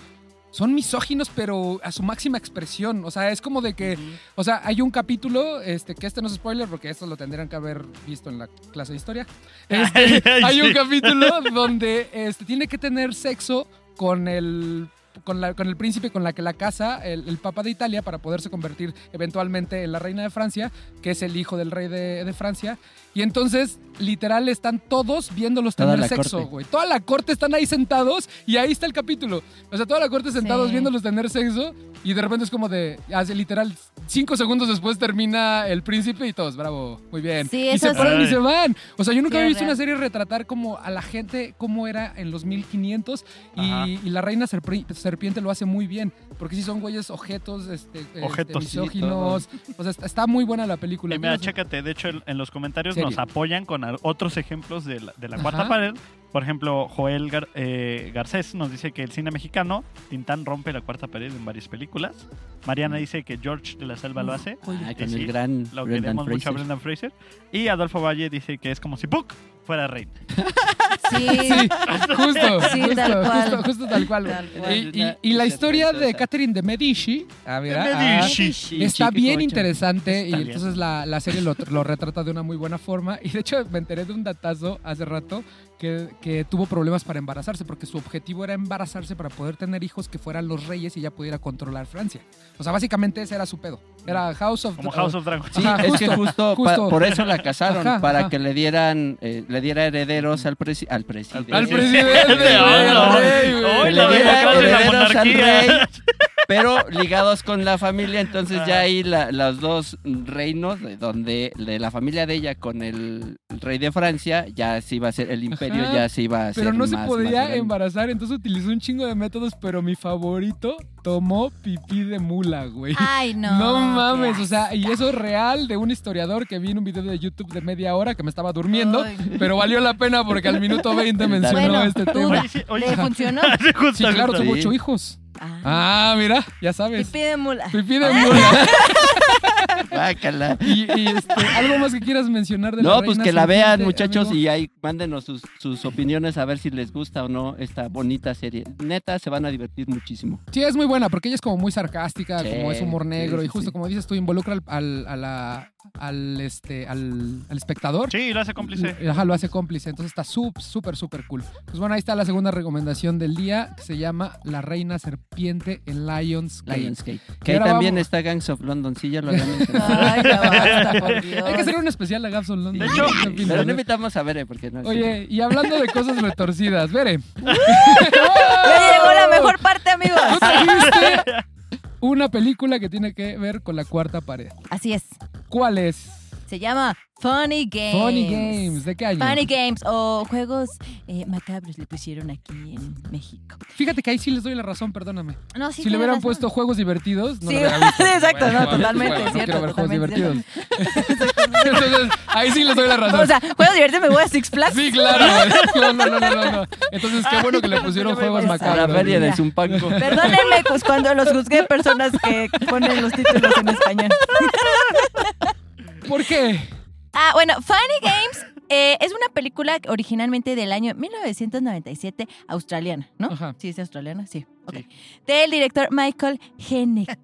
Son misóginos, pero a su máxima expresión. O sea, es como de que o sea, hay un capítulo, este, que este no es spoiler porque esto lo tendrían que haber visto en la clase de historia. Este, Ay, hay un capítulo donde este, tiene que tener sexo con el, con, la- con el príncipe con la que la casa, el, el papa de Italia, para poderse convertir eventualmente en la reina de Francia, que es el hijo del rey de, de Francia. Y entonces, literal, están todos viéndolos Toda tener sexo, güey. Toda la corte están ahí sentados y ahí está el capítulo. O sea, toda la corte sentados Sí. viéndolos tener sexo y de repente es como de, hace literal, cinco segundos después termina el príncipe y todos, bravo, muy bien. Sí, y se sí. paran y se van. O sea, yo nunca Sí, había visto una serie retratar como a la gente, cómo era en los 1500 Ajá. y, y la reina serpiente lo hace muy bien. Porque sí son güeyes objetos, este, este, misóginos. O sea, está, muy buena la película. Y mira, chécate, de hecho en- los comentarios. Nos apoyan con otros ejemplos de la, de la cuarta pared. Por ejemplo, Joel Gar- eh, Garcés nos dice que el cine mexicano, Tintán rompe la cuarta pared en varias películas. Mariana dice que George de la Selva lo hace. Ah, con sí, el gran Lo Brendan queremos mucho a. Brendan Fraser. Y Adolfo Valle dice que es como si Puck fuera reina. Sí, Sí, justo, Sí, justo, tal cual. justo, justo tal cual. güey. Tal cual. Y, y- y la historia de Catherine de Medici, a ver, De ah, Medici. Sí, Está bien interesante Es y entonces la, la serie lo, lo retrata de una muy buena forma. Y de hecho me enteré de un datazo hace rato que, que tuvo problemas para embarazarse porque su objetivo era embarazarse para poder tener hijos que fueran los reyes y ya pudiera controlar Francia. O sea, básicamente ese era su pedo. Era House of... Como House of Dragons. Sí, Ajá, es que justo, pa- justo. por eso la casaron, Ajá, para ajá. que le dieran, eh, le diera herederos al, presi- al presidente. Al presidente, pero ligados con la familia, entonces ya Ah. ahí la- los dos reinos, de donde de la familia de ella con el rey de Francia, ya se iba a ser el imperio, Ajá. ya se iba a hacer Pero no se más- más podía embarazar, entonces utilizó un chingo de métodos, pero mi favorito tomó pipí de mula, güey. Ay, no. No mames, o sea, y eso es real de un historiador que vi en un video de YouTube de media hora que me estaba durmiendo, Ay. pero valió la pena porque al minuto 20 mencionó Bueno, este tema. Oye, sí, oye, ¿Le funcionó? Sí, claro, tuvo ocho hijos. Ah. Ah, mira, ya sabes. pide mula. Pipí de mula. Guácala. Y, y, este, algo más que quieras mencionar de la No, pues reina que la vean, muchachos, amigo? y ahí mándenos sus, sus opiniones a ver si les gusta o no esta bonita serie. Neta, se van a divertir muchísimo. Sí, es muy buena porque ella es como muy sarcástica, Sí, como es humor negro sí, y justo sí. como dices tú, involucra al, al- a, la, al, este, al, al espectador. Sí, lo hace cómplice. Ajá, lo hace cómplice. Entonces está súper, súper, súper cool. Pues bueno, ahí está la segunda recomendación del día, que se llama La Reina Serpiente en Lions. Lionsgate. Que ahí también vamos. está Gangs of London, sí, ya lo había mencionado. Ay, ya basta, por Dios. Hay que hacer un especial de Gaps on London. De hecho, ¿Qué opinas, Pero no no? invitamos a Bere porque no. Oye, y hablando de cosas retorcidas, Vere. Ya llegó la mejor parte, amigos. Trajiste una película que tiene que ver con la cuarta pared. Así es. ¿Cuál es? Se llama Funny Games. Funny Games. ¿De qué año? Funny Games o juegos eh, macabros le pusieron aquí en México. Fíjate que ahí sí les doy la razón, perdóname. No, sí si le hubieran razón. puesto juegos divertidos, no Sí, lo hubiera visto. exacto, no, Bueno, totalmente, bueno, no cierto, quiero ver juegos divertidos. Entonces, ahí sí les doy la razón. O sea, juegos divertidos me voy a Six Flags. Sí, claro. No, no, no, no, no, no. Entonces, qué bueno que le pusieron juegos A la macabros. feria de. Zumpango. Perdónenme, pues cuando los juzgué personas que ponen los títulos en español. ¿Por qué? Ah, bueno, Funny Games eh, es una película originalmente del año 1997 australiana, ¿no? Ajá. Sí, es australiana, sí. ok. Sí. Del director Michael Heineck.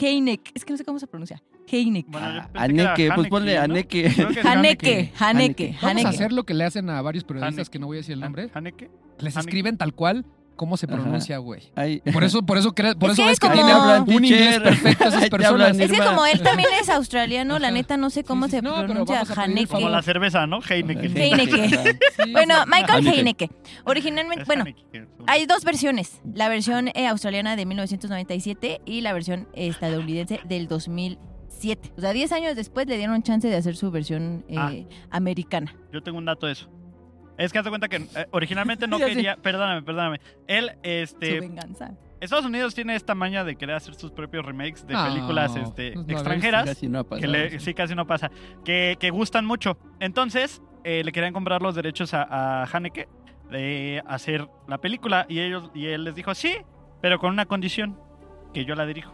Heineck. Es que no sé cómo se pronuncia. Heineck. Bueno, pues ponle ¿no? Haneke, Haneke, Haneke. Vamos a hacer lo que le hacen a varios periodistas Haneke. que no voy a decir el nombre. ¿Haneke? Les Haneke. escriben tal cual cómo se pronuncia, güey. Por eso, por eso, cre- por Es eso que ves que como- hablan un inglés perfecto esas te personas. hablan Es que Irma. como él también es australiano, la neta no sé cómo Sí, sí. se No, pero pronuncia vamos a pedir Haneke. Como la cerveza, ¿no? Heineken. Heineke. Sí, Bueno, sí. Michael Haneke. Heineke. Originalmente, bueno, hay dos versiones. La versión eh, australiana de 1997 y la versión estadounidense del 2007. O sea, 10 años después le dieron chance de hacer su versión eh, Ah. americana. Yo tengo un dato de eso. Es que haz de cuenta que eh, originalmente no quería. Perdóname, perdóname. Él, Su este. venganza. Estados Unidos tiene esta maña de querer hacer sus propios remakes de No, películas este, pues no, extranjeras. Casi no ha pasado. que le- sí, casi no pasa. Que, que gustan mucho. Entonces, eh, le querían comprar los derechos a, a Haneke de hacer la película. Y ellos y él les dijo, sí, pero con una condición, que yo la dirijo.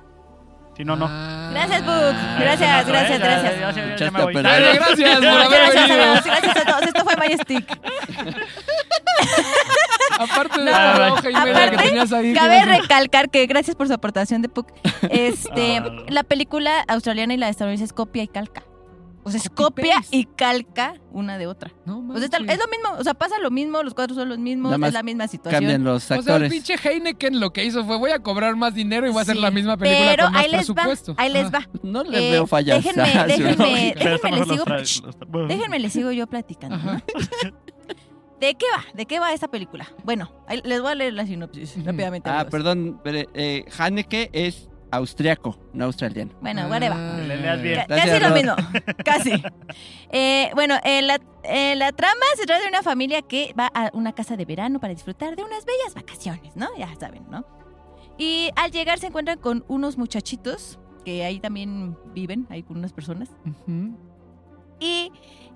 Si no, no. Ah. Gracias, Book. Gracias, Eso, gracias, gracias. me voy. Dale, gracias por haber Gracias a todos, gracias a todos. Esto fue Majestic. Aparte de No, la hoja y media que tenías ahí. Cabe que recalcar que gracias por su aportación de Puck. Este, Ah. la película australiana y la estadounidense es copia y calca. O sea, es copia y calca una de otra. No O sea, es, lo mismo, o sea, pasa lo mismo, los cuadros son los mismos, Nada más es la misma situación. Cambian los O sea, el actores. pinche Heineken lo que hizo fue voy a cobrar más dinero y voy a hacer Sí, la misma película Pero con más ahí les va, presupuesto. ahí les va. no le Eh, veo fallas. déjenme, déjenme. Pero déjenme, les sigo, déjenme, les sigo yo platicando. ¿De qué va? ¿De qué va esta película? Bueno, les voy a leer la sinopsis rápidamente. Ah, amigos. perdón. Bere, Eh, Haneke es austriaco, no australiano. Bueno, whatever. Ah, Le leas bien. Gracias, Casi lo Rod. mismo, casi. Eh, bueno, eh, la, eh, la trama se trata de una familia que va a una casa de verano para disfrutar de unas bellas vacaciones, ¿no? Ya saben, ¿no? Y al llegar se encuentran con unos muchachitos que ahí también viven, ahí con unas personas. Y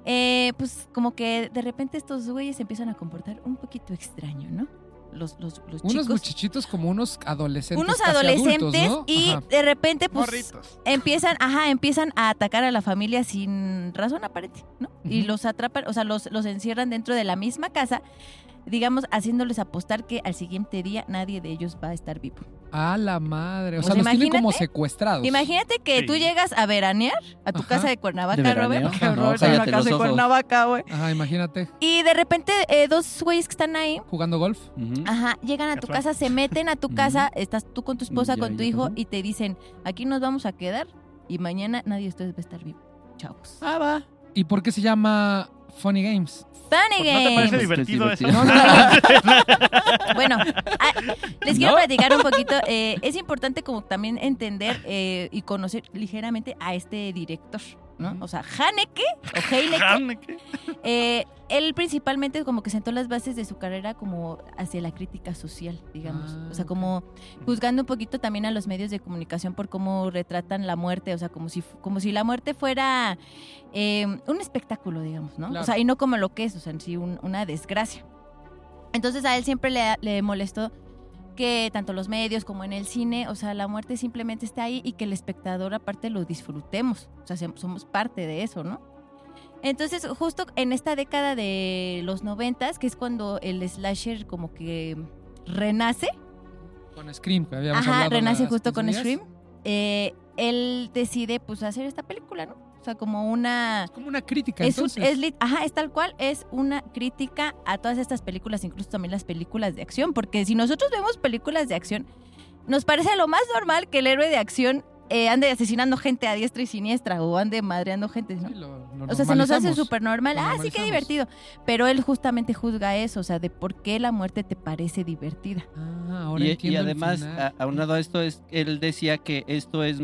eh, pues como que de repente estos güeyes se empiezan a comportar un poquito extraño, ¿no? Los, los, los Unos chicos. muchachitos como unos adolescentes. Unos casi adolescentes adultos, ¿no? y Ajá. de repente pues Morritos. empiezan, ajá, empiezan a atacar a la familia sin razón aparente, ¿no? Y los atrapan, o sea, los, los encierran dentro de la misma casa, digamos, haciéndoles apostar que al siguiente día nadie de ellos va a estar vivo. A la madre. O Pues sea, los tienen como imagínate- secuestrados. Imagínate que Sí. tú llegas a veranear a tu Ajá. casa de Cuernavaca, ¿De Robert. Qué horror, una casa los de. Cuernavaca, güey. Ajá, imagínate. Y de repente, eh, dos güeyes que están ahí, Jugando golf. Ajá, llegan a tu Casual. casa, se meten a tu casa, estás tú con tu esposa, Ya, con tu hijo, y te dicen, aquí nos vamos a quedar y mañana nadie de ustedes va a estar vivo. Chavos. Ah, va. ¿Y por qué se llama Funny Games? Funny ¿No te parece Games. Divertido es eso? divertido. No, no, no. Bueno, ah, les quiero ¿No? platicar un poquito. eh, es importante como también entender eh, y conocer ligeramente a este director, O sea, Haneke o Heineke, Haneke. eh, él principalmente como que sentó las bases de su carrera como hacia la crítica social, digamos. Ah, o sea, ok. como juzgando un poquito también a los medios de comunicación por cómo retratan la muerte, o sea, como si, como si la muerte fuera eh, un espectáculo, digamos, ¿no? Claro. O sea, y no como lo que es, o sea, en sí un- una desgracia. Entonces a él siempre le, le molestó que tanto los medios como en el cine, o sea, la muerte simplemente está ahí y que el espectador aparte lo disfrutemos, o sea, se- somos parte de eso, ¿no? Entonces, justo en esta década de los noventas, que es cuando el slasher como que renace, Con Scream, que habíamos Ajá, hablado renace justo con 15 días. Scream. Eh, él decide pues hacer esta película, ¿no? Sea, como una... Es como una crítica, Es, un- entonces. es ajá, es tal cual, es una crítica a todas estas películas, incluso también las películas de acción, porque si nosotros vemos películas de acción, nos parece lo más normal que el héroe de acción eh, ande asesinando gente a diestra y siniestra o ande madreando gente, ¿no? Sí, lo- lo O sea, se nos hace súper normal. Ah, sí, qué divertido. Pero él justamente juzga eso, o sea, de por qué la muerte te parece divertida. Ah, ahora Y, y además, final. a- aunado a esto, es, él decía que esto es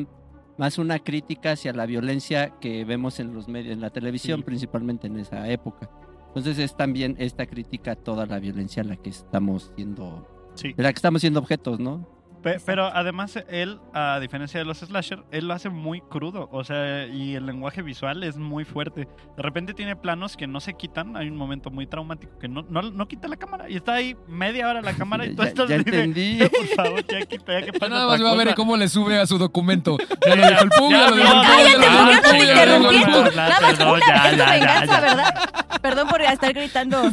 más una crítica hacia la violencia que vemos en los medios, en la televisión, Sí. principalmente en esa época. Entonces es también esta crítica a toda la violencia a la que estamos siendo, Sí. de la que estamos siendo objetos, ¿no? Pe- pero además él, a diferencia de los slasher, él lo hace muy crudo, o sea, y el lenguaje visual es muy fuerte. De repente tiene planos que no se quitan, hay un momento muy traumático que no, no, no quita la cámara y está ahí media hora la cámara y tú ya, estás ya así de, entendí. por favor, ya quita, ya que Ya pase nada más va a ver cosa". cómo le sube a su documento. Ya lo dijo el ya lo dijo el pug, Cállate, ¿por qué no te. Ya, Nada más una venganza. ¿verdad? Perdón por estar gritando.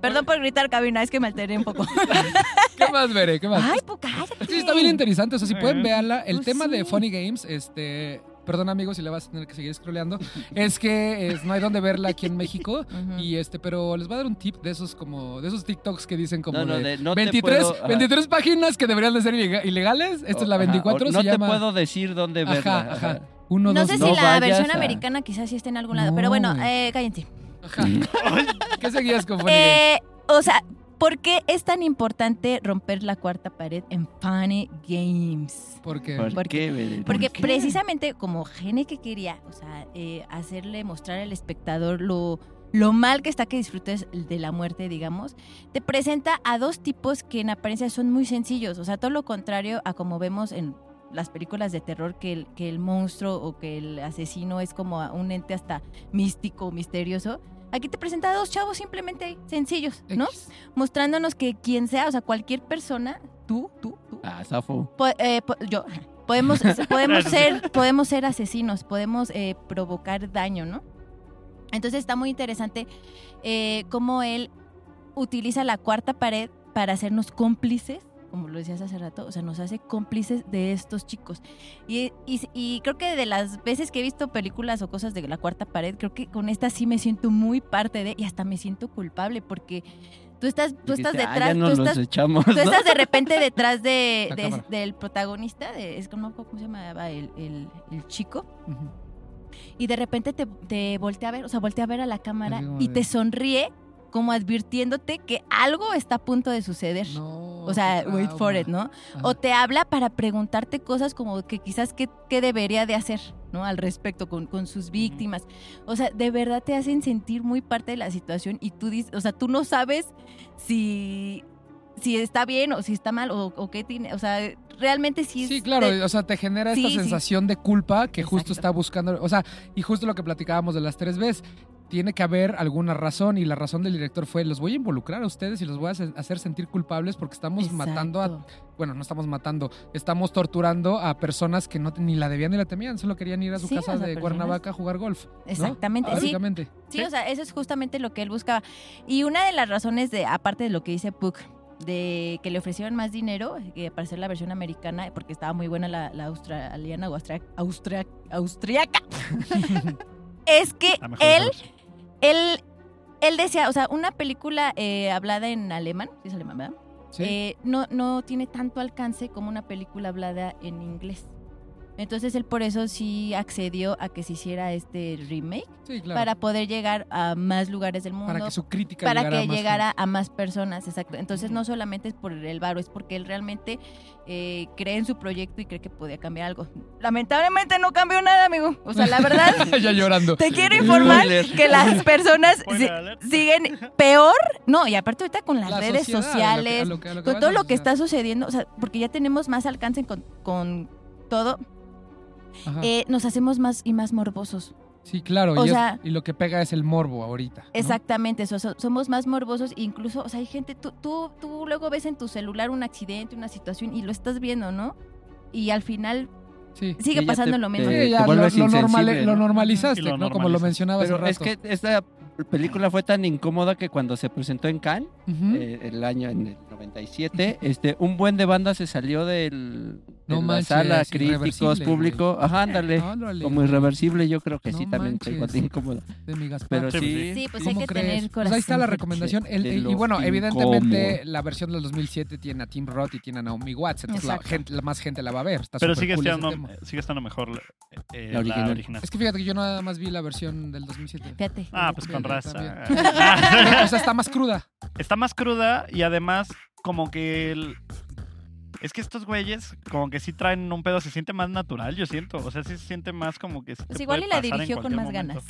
Perdón por gritar, cabina, es que me alteré un poco. ¿Qué más veré? ¿Qué más? Ay, pues cállate. Sí, está bien interesante. O sea, si pueden verla. El Pues tema de sí. Funny Games, este. Perdón, amigos, si le vas a tener que seguir scrolleando. es que es- no hay dónde verla aquí en México. Ujú. Y este, pero les voy a dar un tip de esos como. De esos TikToks que dicen como No, no, de. de- no te 23, puedo- ajá. 23 páginas que deberían de ser ilega- ilegales. Esta es la Ajá, 24, o se No llama. te puedo decir dónde Ajá, verla. ajá. ajá. Uno, No dos, sé si no la versión a- americana quizás sí esté en algún lado, No, pero bueno, eh, cállense. Ajá. ¿Qué seguías con Funny Games? Eh, o sea, ¿por qué es tan importante romper la cuarta pared en Funny Games? Porque. ¿Por Porque- qué, Belén? Porque qué? precisamente como Gene que quería, o sea, eh, hacerle mostrar al espectador lo, lo mal que está que disfrutes de la muerte, digamos, te presenta a dos tipos que en apariencia son muy sencillos, o sea, todo lo contrario a como vemos en las películas de terror que el, que el monstruo o que el asesino es como un ente hasta místico, misterioso. Aquí te presenta a dos chavos simplemente ahí, sencillos, ¿no? X. Mostrándonos que quien sea, o sea, cualquier persona, tú, tú, tú, Ah, zafo. Po- eh, po- yo podemos podemos ser podemos ser asesinos podemos eh, provocar daño no entonces está muy interesante eh, cómo él utiliza la cuarta pared para hacernos cómplices como lo decías hace rato, o sea, nos hace cómplices de estos chicos. Y, y- y creo que de las veces que he visto películas o cosas de la cuarta pared, creo que con esta sí me siento muy parte de, y hasta me siento culpable, porque tú estás, tú estás Dijiste, ah, detrás, ya tú estás echamos. Tú ¿no? estás de repente detrás de, de- del protagonista, de, es acuerdo cómo se llamaba el, el- el chico, Ujú. y de repente te, te voltea a ver, o sea, voltea a ver a la cámara como y de- te sonríe como advirtiéndote que algo está a punto de suceder. No, O sea, wait for it, ¿no? Ajá. O te habla para preguntarte cosas como que quizás qué, qué debería de hacer, ¿no? Al respecto con, con sus víctimas. O sea, de verdad te hacen sentir muy parte de la situación y tú dices, o sea, tú no sabes si, si está bien o si está mal o, o qué tiene, o sea, realmente sí es... Sí, claro, de- o sea, te genera esta Sí, sí. sensación de culpa que justo está buscando, o sea, y justo lo que platicábamos de las tres veces, tiene que haber alguna razón y la razón del director fue, los voy a involucrar a ustedes y los voy a hacer- sentir culpables porque estamos matando a, bueno, no estamos matando, estamos torturando a personas que no ni la debían ni la temían, solo querían ir a su Sí, casa o sea, de Cuernavaca a jugar golf. ¿no? Exactamente, sí. Básicamente. Sí, o sea, eso es justamente lo que él buscaba. Y una de las razones de, aparte de lo que dice Puck, de que le ofrecieron más dinero que para hacer la versión americana, porque estaba muy buena la, la australiana o austria- austria- austriaca, es que él. Él, él decía, o sea, una película eh, hablada en alemán, es alemán, ¿verdad? Sí. Eh, no, no tiene tanto alcance como una película hablada en inglés. Entonces él por eso sí accedió a que se hiciera este remake sí, claro. para poder llegar a más lugares del mundo, Para que su crítica para llegara a que más llegara a más personas, exacto. Entonces no solamente es por el varo, es porque él realmente eh, cree en su proyecto y cree que podía cambiar algo. Lamentablemente no cambió nada, amigo. O sea, la verdad, ya llorando. te quiero informar que las personas si- siguen peor. No, y aparte ahorita con las La redes sociedad, a lo que- sociales, a lo que- a lo que con todo lo que está sucediendo, o sea, porque ya tenemos más alcance con, con todo. Eh, nos hacemos más y más morbosos. Sí, claro. o y, es- sea- y lo que pega es el morbo ahorita. ¿no? Exactamente, so- so- somos más morbosos, incluso, o sea, hay gente, tú, tú, tú luego ves en tu celular un accidente, una situación y lo estás viendo, ¿no? Y al final Sí. sigue pasando te- lo mismo. te- Sí, ya lo, normali- insensible, lo ¿no? normalizaste, lo ¿no? Como lo normalizas. mencionaba hace Pero rato. es que esta película fue tan incómoda que cuando se presentó en Cannes, eh, el año en el 97, este, un buen de banda se salió del, No en manches, la sala, críticos, público. Ajá, ándale. Ándale, Como güey. irreversible, yo creo que No sí, también manches. incómodo. De mi. Pero Sí, sí. Sí, pues hay ¿Cómo que crees? tener Pues corazón. ahí está la recomendación. El- y bueno, evidentemente incómodo. la versión del 2007 tiene a Tim Roth y tiene a Naomi Watts. Entonces la, gente, la más gente la va a ver. Está Pero sigue cool estando, tema. sigue estando mejor eh, La la, original. original. Es que fíjate que yo nada más vi la versión del 2007. Fíjate. Ah, pues con raza. o sea, está más cruda. Está más cruda y además como que... el- Es que estos güeyes como que sí traen un pedo, se siente más natural, yo siento. O sea, sí se siente más como que... Pues igual y la dirigió con más momento. ganas.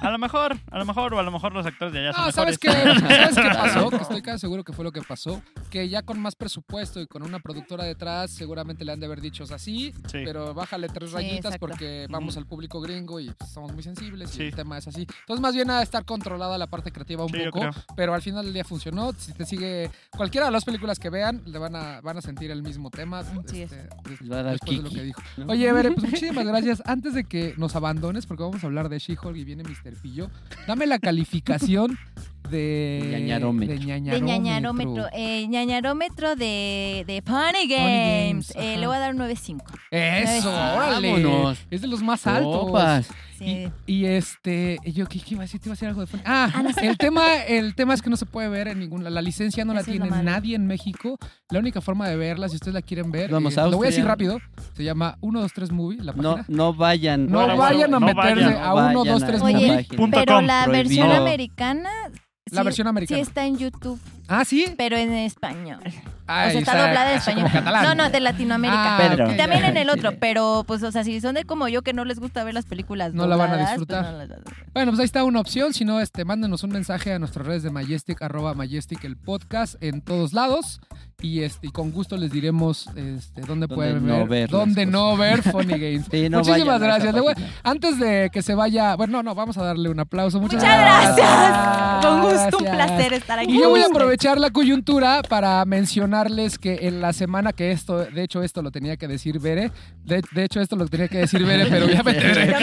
A lo mejor, a lo mejor, o a lo mejor los actores de allá son No, ¿sabes mejores. qué? ¿Sabes qué pasó? Que estoy casi seguro que fue lo que pasó. Que ya con más presupuesto y con una productora detrás, seguramente le han de haber dicho, o sea, sí, Sí. pero bájale tres Sí, rayitas exacto. porque vamos al público gringo y pues, somos muy sensibles Sí. y el tema es así. Entonces, más bien a estar controlada la parte creativa un poco, pero al final del día funcionó. Si te sigue cualquiera de las películas que vean, le van a, van a sentir el mismo tema. Este, des- Les va a dar después de lo que dijo. ¿no? Oye, Bere, pues muchísimas gracias. Antes de que nos abandones, porque vamos a hablar de She-Hulk y viene Mr. Pillo, dame la calificación de... Ñañarómetro. De De ñañarómetro. Eh, ñañarómetro de, de Funny Games, Games. Eh, le voy a dar un 9.5. Eso, Vámonos. órale. Es de los más altos. Opas. Sí. Y, y este, yo ¿qué, qué iba a decir? Te iba a decir algo de Funny- Ah, Ah, no sé. el tema, el tema es que no se puede ver en ningún la licencia no la Eso es lo tiene nadie en México. La única forma de verla, si ustedes la quieren ver, Vamos eh, a lo voy a decir rápido. Se llama 123 Movie, la No, página. no vayan. No, vayan a meterse no vayan 123 a Oye, esa Movie. página. Punto Pero la versión prohibido. americana. La sí- versión americana. Sí está en YouTube, Ah, sí. pero en español. Ah, o sea, está doblada en español. No, no, de Latinoamérica. Ah, Pedro. ok, Y también en el otro, pero pues, o sea, si son de como yo que no les gusta ver las películas No la van a dobladas, disfrutar. pues, no las- Bueno, pues ahí está una opción. Si no, este, mándenos un mensaje a nuestras redes de Majestic, arroba Majestic el podcast en todos lados. Y este, y con gusto les diremos este, dónde, Dónde pueden no ver, dónde no ver Funny Games. Sí, no Muchísimas gracias. Voy- antes de que se vaya, bueno, no, no, vamos a darle un aplauso. Muchas, Muchas gracias. Con gusto, un placer estar aquí. Y yo voy a aprovechar la coyuntura para mencionarles que en la semana que esto, de hecho esto lo tenía que decir Bere, de, de hecho esto lo tenía que decir Bere, pero ya Bere.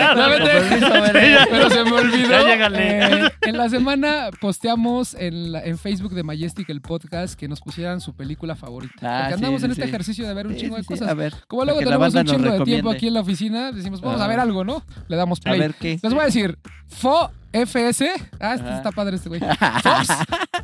pero se me olvidó. Eh, en la semana posteamos en, la- en Facebook de Majestic el podcast que nos pusieran su película favorita. Ah, Porque andamos sí, en este ejercicio de ver un Sí, chingo de cosas. A ver. Como luego tenemos un chingo de tiempo aquí en la oficina, decimos, vamos a Ah. ver algo, ¿no? Le damos A play. ver qué. Les voy a decir, Fo FS, ah, este está padre este güey. Fox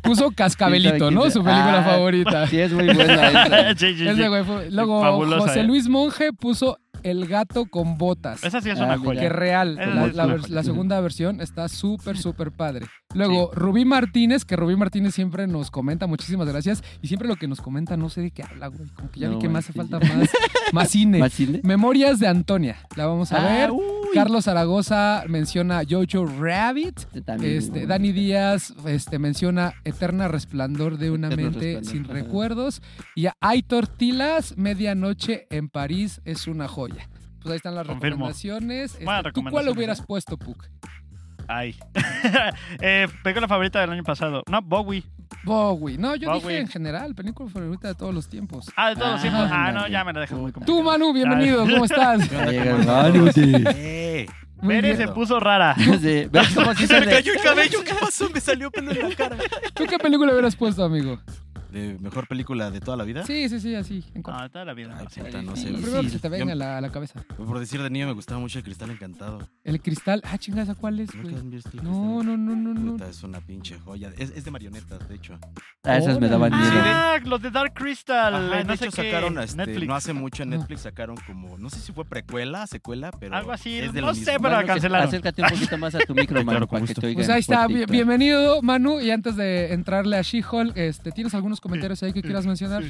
puso Cascabelito, ¿no? Su película. Ah, favorita. Sí, es muy buena esa. Sí, sí, sí. Ese güey fue- Luego Fabulosa, José eh. Luis Monje puso El gato con botas. Esa sí es Ah, una mira. joya. Que real, la, segunda versión está súper, súper padre. Luego, Rubí Martínez, que Rubí Martínez siempre nos comenta, muchísimas gracias. Y siempre lo que nos comenta, no sé de qué habla, güey. Como que ya vi No, que me hace sí. falta más, más cine. ¿Más cine? Memorias de Antonia, la vamos a Ah, ver. uy. Carlos Zaragoza menciona Jojo Rabbit. También. Este, Dani Díaz este, menciona Eterna Resplandor de una Eterno mente Resplandor, sin recuerdos. Y a Aitor Tilas, Medianoche en París es una joya. Pues ahí están las Confirmo. recomendaciones. Este, ¿Tú cuál hubieras ¿eh? puesto, Puck? Ay. eh, película favorita del año pasado. No, Bowie. Bowie. No, yo Bowie. dije en general, película favorita de todos los tiempos. Ah, de todos los Ah, tiempos. Ah, no, ya me la dejas muy Tú, complicada. Manu, bienvenido. ¿Cómo estás? Bien. se puso rara. Sí, ¿Ves cómo sí Se se me le- cayó el cabello, ¿qué pasó? Me salió pelo en la cara. ¿Tú qué película hubieras puesto, amigo? ¿De mejor película de toda la vida? Sí, sí, sí, así. En corto. No, toda la vida. Ay, no sé. puta, no sé. Lo primero que se te venga a la, a la cabeza. Por decir de niño me gustaba mucho el cristal encantado. El cristal. Ah, chingada, ¿cuál es, ¿Nunca güey? han visto el No, no, no, no, no. Puta, es una pinche joya. Es, es de marionetas, de hecho. Ah, esas me daban miedo. Ah, los de Dark Crystal. Ajá, eh, no de sé hecho qué. sacaron, este, Netflix. no hace mucho en Ah. Netflix sacaron como, no sé si fue precuela, secuela, pero Algo así, es de no lo sé, mismo. pero la cancelaron. Acércate un poquito más a tu micro, Manu, para que te oigan Pues ahí está, bienvenido Manu. Y antes de entrarle a She-Hulk, este, ¿tienes algunos comentarios ahí que quieras mencionar?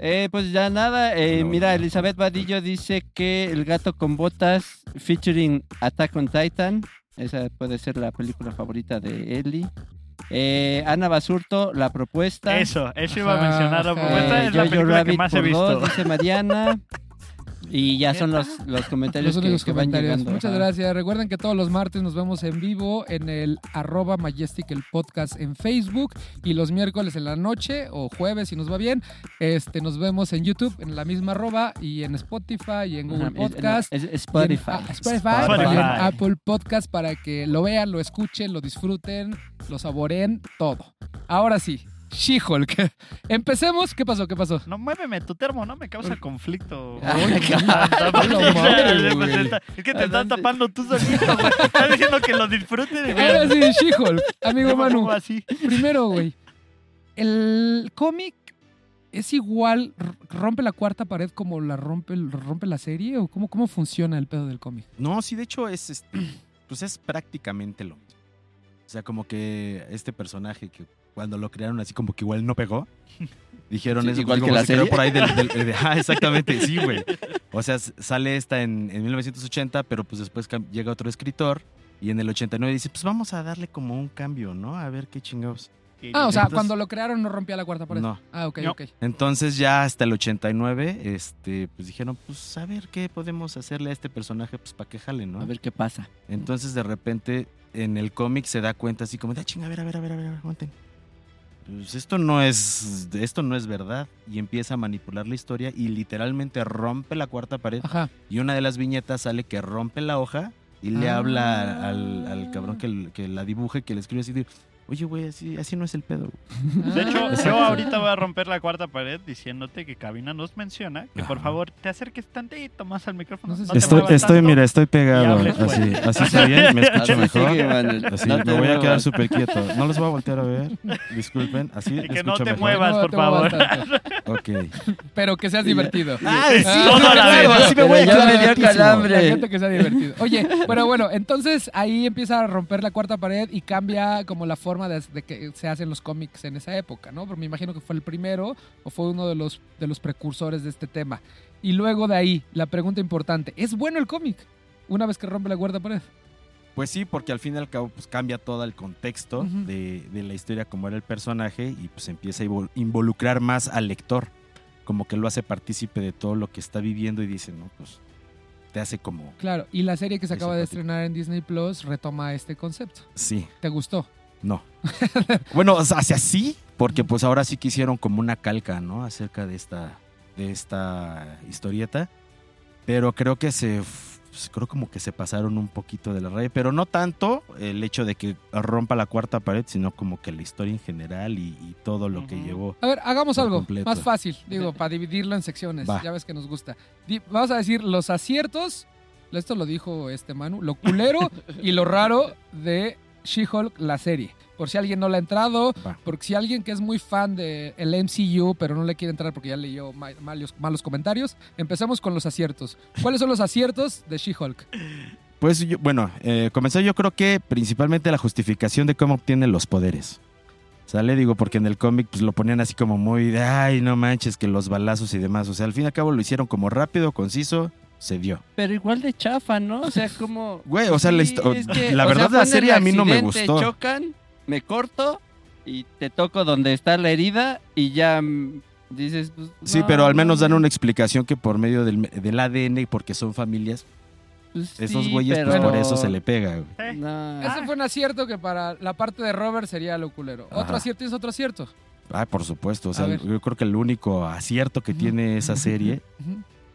Eh, pues ya nada, eh, No, mira. Elizabeth Vadillo dice que El gato con botas featuring Attack on Titan, esa puede ser la película favorita de Ellie. Eh, Ana Basurto, La propuesta. Eso, eso iba a mencionar. La propuesta Eh, es la película que Rabbit más he por dos, visto. dice Mariana. Y ya son los, los comentarios Los que, únicos que van llegando. Muchas ajá. gracias. Recuerden que todos los martes nos vemos en vivo en el arroba Majestic el podcast en Facebook y los miércoles en la noche o jueves si nos va bien. Este, nos vemos en YouTube en la misma arroba y en Spotify y en Google Ajá, Podcast. es- en- ah, Spotify, Spotify. y en Apple Podcast para que lo vean, lo escuchen, lo disfruten, lo saboreen, todo. Ahora sí, She-Hulk. Empecemos. ¿Qué pasó? ¿Qué pasó? No, muéveme tu termo, no me causa conflicto. Madre, güey. Es que te estás tapando tú solito, güey. Estás diciendo que lo disfrutes. Ahora sí, She-Hulk. Amigo Manu. así. Primero, güey. El cómic es igual, rompe la cuarta pared como la rompe, rompe la serie o cómo, cómo funciona el pedo del cómic. No, sí, de hecho es este, pues es prácticamente lo mismo. O sea, como que este personaje que cuando lo crearon así como que igual no pegó. Dijeron Sí, eso igual como que la se creó serie. por ahí del, del- de- ah, exactamente, sí, güey. O sea, sale esta en, en 1980, pero pues después llega otro escritor y en el 89 dice, pues vamos a darle como un cambio, ¿no? A ver qué chingados. Ah, o sea, Entonces- cuando lo crearon no rompía la cuarta pared. No. Ah, ok, No. ok. Entonces ya hasta el 89, este, pues dijeron, pues a ver qué podemos hacerle a este personaje, pues para que jale, ¿no? A ver qué pasa. Entonces de repente en el cómic se da cuenta así como, de, "Ah, chinga, a ver, a ver, a ver, a ver, a ver, aguanten". Pues esto no es, esto no es verdad y empieza a manipular la historia y literalmente rompe la cuarta pared Ajá. y una de las viñetas sale que rompe la hoja y le Ah. habla al, al cabrón que, que la dibuje, que le escribe así oye güey, así, así no es el pedo. De hecho, Ah. yo ahorita voy a romper la cuarta pared diciéndote que Cabina nos menciona que por Ajá. favor te acerques tantito más al micrófono. No sé si- te Estoy, estoy, tanto. mira, estoy Y pegado. hables Así, así está bien, me escucho mejor. sigue. Así, No me voy a quedar súper quieto. No los voy a voltear a ver. Disculpen. Así Y que no te mejor. muevas. No por te favor. Ok. Pero que seas divertido. Ah, sí, así me voy a ya quedar me dio quietísimo. calambre. La gente que sea divertido. Oye, pero bueno, entonces ahí empieza a romper la cuarta pared y cambia como la forma de, de que se hacen los cómics en esa época, ¿no? Pero me imagino que fue el primero o fue uno de los, de los precursores de este tema. Y luego de ahí, la pregunta importante, ¿es bueno el cómic? Una vez que rompe la cuarta pared. Pues sí, porque al fin y al cabo pues, cambia todo el contexto de, de la historia como era el personaje y pues empieza a invol- involucrar más al lector. Como que lo hace partícipe de todo lo que está viviendo y dice, no, pues te hace como... Claro, y la serie que se acaba de estrenar en Disney Plus retoma este concepto. Sí, ¿Te gustó? No. bueno, o sea, hacia sí, porque pues ahora sí que hicieron como una calca, ¿no? Acerca de esta, de esta historieta. Pero creo que se... pues, creo como que se pasaron un poquito de la raya, pero no tanto el hecho de que rompa la cuarta pared, sino como que la historia en general y, y todo lo que llevó. A ver, hagamos algo completo. más fácil, digo, para dividirlo en secciones. Va. Ya ves que nos gusta. Vamos a decir los aciertos, esto lo dijo este Manu, lo culero y lo raro de She-Hulk, la serie. Por si alguien no la ha entrado, Va. porque si alguien que es muy fan del el MCU, pero no le quiere entrar porque ya leyó ma- malos, malos comentarios, empecemos con los aciertos. ¿Cuáles son los aciertos de She-Hulk? Pues yo, bueno, eh, comenzó yo creo que principalmente la justificación de cómo obtienen los poderes. ¿Sale? Digo, porque en el cómic pues lo ponían así como muy de, ay, no manches, que los balazos y demás. O sea, al fin y al cabo lo hicieron como rápido, conciso, se dio. Pero igual de chafa, ¿no? O sea, como... Güey, o sea, la, Sí, histo- es que, la o verdad sea, fue la serie a mí no me gustó. chocan, me corto y te toco donde está la herida y ya mm, dices... pues, Sí, no, pero al menos no, dan una explicación que por medio del, del ADN, porque son familias, pues esos sí, güeyes, pues pero- por eso se le pega, güey. Eh, No. Ese fue un acierto que para la parte de Robert sería lo culero. Otro Ajá. acierto es otro acierto. Ah, por supuesto. O sea, yo creo que el único acierto que tiene esa serie.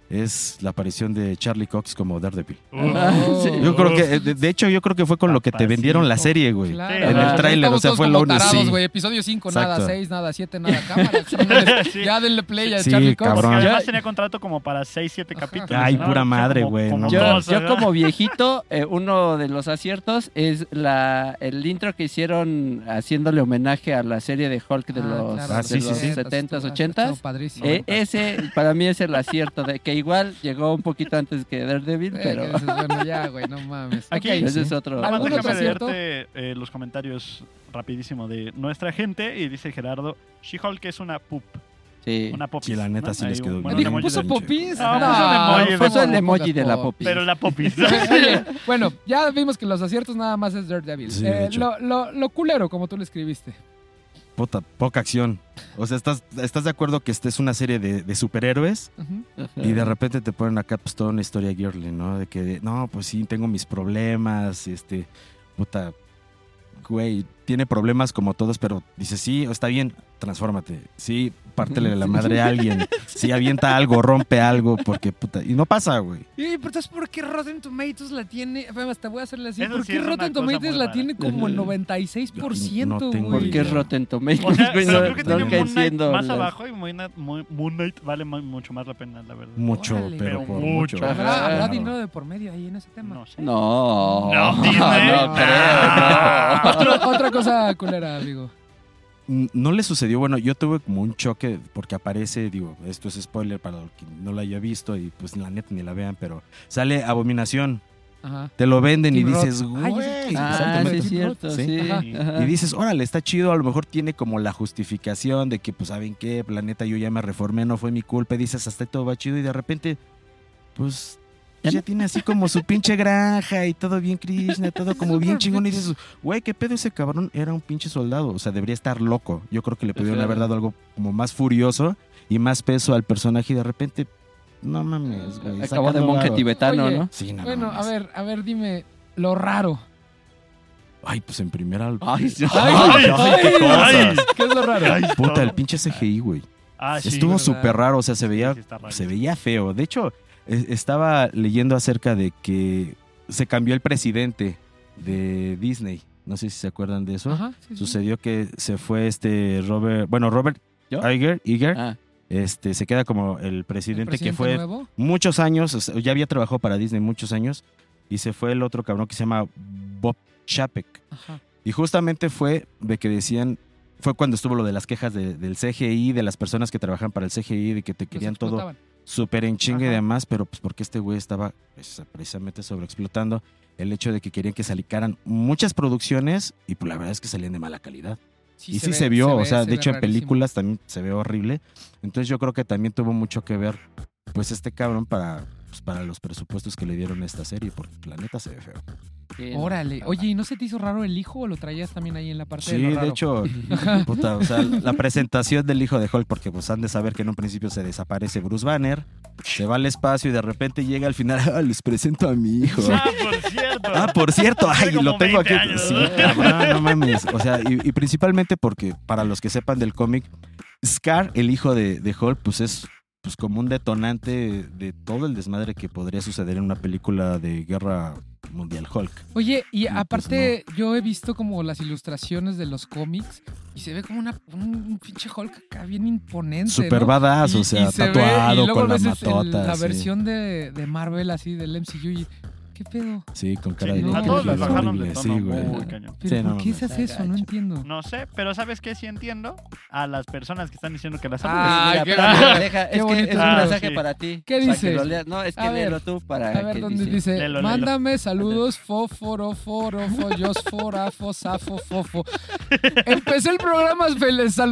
Es la aparición de Charlie Cox como Daredevil. Ah, sí. Yo creo que, de, hecho, yo creo que fue con lo que te vendieron la serie, güey. Claro. En el tráiler, o sea, fue lo único, sí. Episodio 5, nada, Exacto. 6, nada, 7, nada, cámara. Sí. Ya denle play a Sí, Charlie Cox. Porque además tenía contrato como para 6, 7 Ajá. capítulos. Ay, ¿no? pura madre, güey, no Yo, como viejito, eh, uno de los aciertos es la el intro que hicieron haciéndole homenaje a la serie de Hulk de Ah, los, claro, Ah, de sí, sí, los sí. 70s, Estuvo- 80s. estuvo padrísimo. Eh, ese para mí es el acierto de que igual llegó un poquito antes que Daredevil, Eh, pero que dices, bueno, ya, güey, no mames. Aquí- ese es otro. ¿Algún otro leerte eh, los comentarios rapidísimo de nuestra gente y dice Gerardo, She-Hulk es una pup, Sí. una popis. Sí, la neta ¿no? sí les quedó bien. Dijo, ¿Puso popis? Ah, puso un emoji de- puso el no, emoji de la pop. popis. Pero la popis. Oye, bueno, ya vimos que los aciertos nada más es Daredevil. Sí, de Eh, lo, lo, lo culero, como tú lo escribiste. Puta, poca acción. O sea, ¿estás, estás de acuerdo que esta es una serie de, de superhéroes? Y de repente te ponen acá pues toda una historia girly, ¿no? De que, no, pues sí, tengo mis problemas, este, puta, güey, tiene problemas como todos, pero dice, sí, está bien, transfórmate. Sí, pártele la madre a alguien. Sí, avienta algo, rompe algo, porque puta. Y no pasa, güey. Y pero entonces, ¿por qué Rotten Tomatoes la tiene? Además, te voy a hacerle así. Eso ¿Por sí qué Rotten Tomatoes la tiene como el No 96%, tengo güey? Porque es Rotten Tomatoes, O sea, güey, no, creo que no tiene Moon Knight más las- abajo y Moon Knight, Moon- Knight vale mu- mucho más la pena, la verdad. Mucho, Órale. pero Pero por mucho. mucho. ¿Habrá, Ajá. habrá Claro. dinero de por medio ahí en ese tema? No sé. No. No, Disney. No creo, no. Otra cosa culera, amigo. No le sucedió, bueno, yo tuve como un choque porque aparece, digo, esto es spoiler para el que no lo haya visto y pues la neta ni la vean, pero sale Abominación, Ajá. te lo venden y Roth. dices, Ay, güey, Ah, exactamente. sí es cierto, Sí. sí. Ajá. ajá. Y dices, órale, está chido, a lo mejor tiene como la justificación de que, pues, ¿saben qué? La neta, yo ya me reformé, no fue mi culpa. Y dices, hasta ahí todo va chido. Y de repente, pues, Ya ya no- tiene así como su pinche granja y todo bien Krishna, todo como bien chingón. Y dices, güey, ¿qué pedo ese cabrón? Era un pinche soldado. O sea, debería estar loco. Yo creo que le pudieron haber dado algo como más furioso y más peso al personaje. Y de repente, no mames, güey. Acabó de monje tibetano, Oye, ¿no? Sí, no Bueno, mames. a ver, a ver, dime lo raro. Ay, pues en primera. Ay, sí. Ay, ay, qué cosas. ¿Qué es lo raro? Puta, el pinche CGI, güey. Ah, sí. Estuvo súper raro, o sea, se veía, Sí, se veía feo. De hecho, estaba leyendo acerca de que se cambió el presidente de Disney. No sé si se acuerdan de eso. Ajá, sí, sí. Sucedió que se fue este Robert, bueno, Robert. Iger, Iger, Ah, este, se queda como el ¿El presidente, que fue nuevo? muchos años, o sea, ya había trabajado para Disney muchos años, y se fue el otro cabrón que se llama Bob Chapek. Ajá. Y justamente fue de que decían, fue cuando estuvo lo de las quejas de- del CGI, de las personas que trabajan para el CGI, de que te Los querían todo. Súper en chingue y demás, pero pues porque este güey estaba pues, precisamente sobreexplotando el hecho de que querían que salicaran muchas producciones y pues la verdad es que salían de mala calidad. y sí ve- se vio, o ve- sea, se de hecho en películas también se ve horrible. Entonces yo creo que también tuvo mucho que ver pues este cabrón para, pues, para los presupuestos que le dieron a esta serie, porque la neta se ve feo. Órale. Oye, ¿y no se te hizo raro el hijo o lo traías también ahí en la parte Sí, de lo de raro? hecho, puta, o sea, la presentación del hijo de Hulk, porque pues han de saber que en un principio se desaparece Bruce Banner, se va al espacio y de repente llega al final, "Ah, les presento a mi hijo. Ah, por cierto. Ah, por cierto, ay, lo tengo 20 aquí. años, Sí, ¿no? cabrón, no mames. O sea, y, y principalmente porque, para los que sepan del cómic, Scar, el hijo de, de Hulk, pues es pues como un detonante de todo el desmadre que podría suceder en una película de guerra mundial Hulk. Oye, y pues, aparte yo he visto como las ilustraciones de los cómics y se ve como una, un, un pinche Hulk acá bien imponente, Super ¿no? badass, Y- o sea, y se ve- tatuado y luego con la el- matota. la sí. versión de, de Marvel así del MCU y ¿qué pedo? Sí, con cara Sí, de no, a todos les horrible, bajaron de sí, tono güey. muy cañón. Pero Sí, ¿por no qué se hace eso? No entiendo. No sé, pero ¿sabes qué sí entiendo? A las personas que están diciendo que la salud Ah, qué deja, Qué es que es un mensaje sí. para ti. ¿Qué para que dices? No, es que léelo tú para A ver, ¿dónde dice. Mándame saludos, fósforo, foro, follos, forafo, safo, fofo. Empecé el programa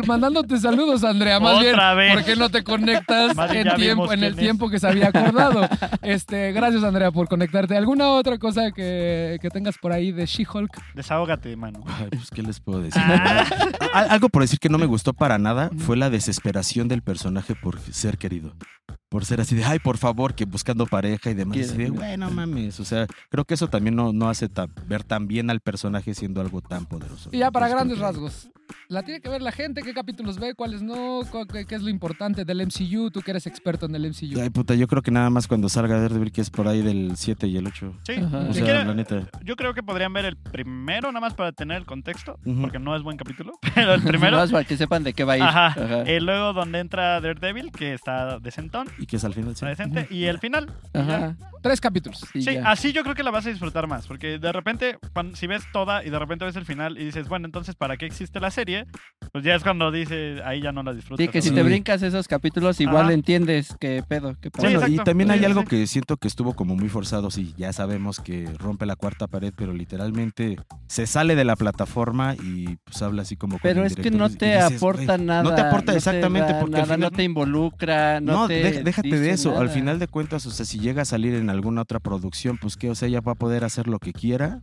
mandándote saludos, Andrea. Más bien, Otra vez. ¿por qué no te conectas en, el tiempo que se había acordado? Este, gracias, Andrea, por conectarte. ¿Alguna otra cosa que, que tengas por ahí de She-Hulk? Desahógate, mano. Ay, pues, ¿qué les puedo decir? Ah. Al- Algo por decir que no me gustó para nada fue la desesperación del personaje por ser querido. Por ser así de, ay, por favor, que buscando pareja y demás. Así de, Quiero- güey, no mames. O sea, creo que eso también no, no hace ta- ver tan bien al personaje siendo algo tan poderoso. Y ya para Entonces, grandes que- rasgos. La tiene que ver la gente, qué capítulos ve, cuáles no, qué, qué es lo importante del MCU, tú que eres experto en el MCU. Ay, puta, yo creo que nada más cuando salga Daredevil, que es por ahí del 7 y el 8. Sí, Ajá. O si sea, quieren- la neta. yo creo que podrían ver el primero, nada más para tener el contexto, porque no es buen capítulo, pero el primero. Más para que sepan de qué va a ir. Ajá. Ajá. Y luego donde entra Daredevil, que está decentón, Y que es al final sí. decente, y el final. ya. Ajá. Tres capítulos. Sí, Sí, ya. así yo creo que la vas a disfrutar más, porque de repente, cuando- si ves toda y de repente ves el final y dices, bueno, entonces, ¿para qué existe la serie? Pues ya es cuando dices, ahí ya no la disfrutas. Sí, que si te brincas esos capítulos, igual Ajá. entiendes qué pedo, qué pasa. Sí, Bueno, y también hay Sí, algo que siento que estuvo como muy forzado, sí, ya sabemos que rompe la cuarta pared, pero literalmente se sale de la plataforma y pues habla así como... con Pero es que no te dices, aporta "Güey, nada. No te aporta no exactamente porque al nada, final- no te involucra, no, No, te déjate dice de eso. Al final de cuentas, o sea, si llega a salir en alguna otra producción, pues que, o sea, ella va a poder hacer lo que quiera.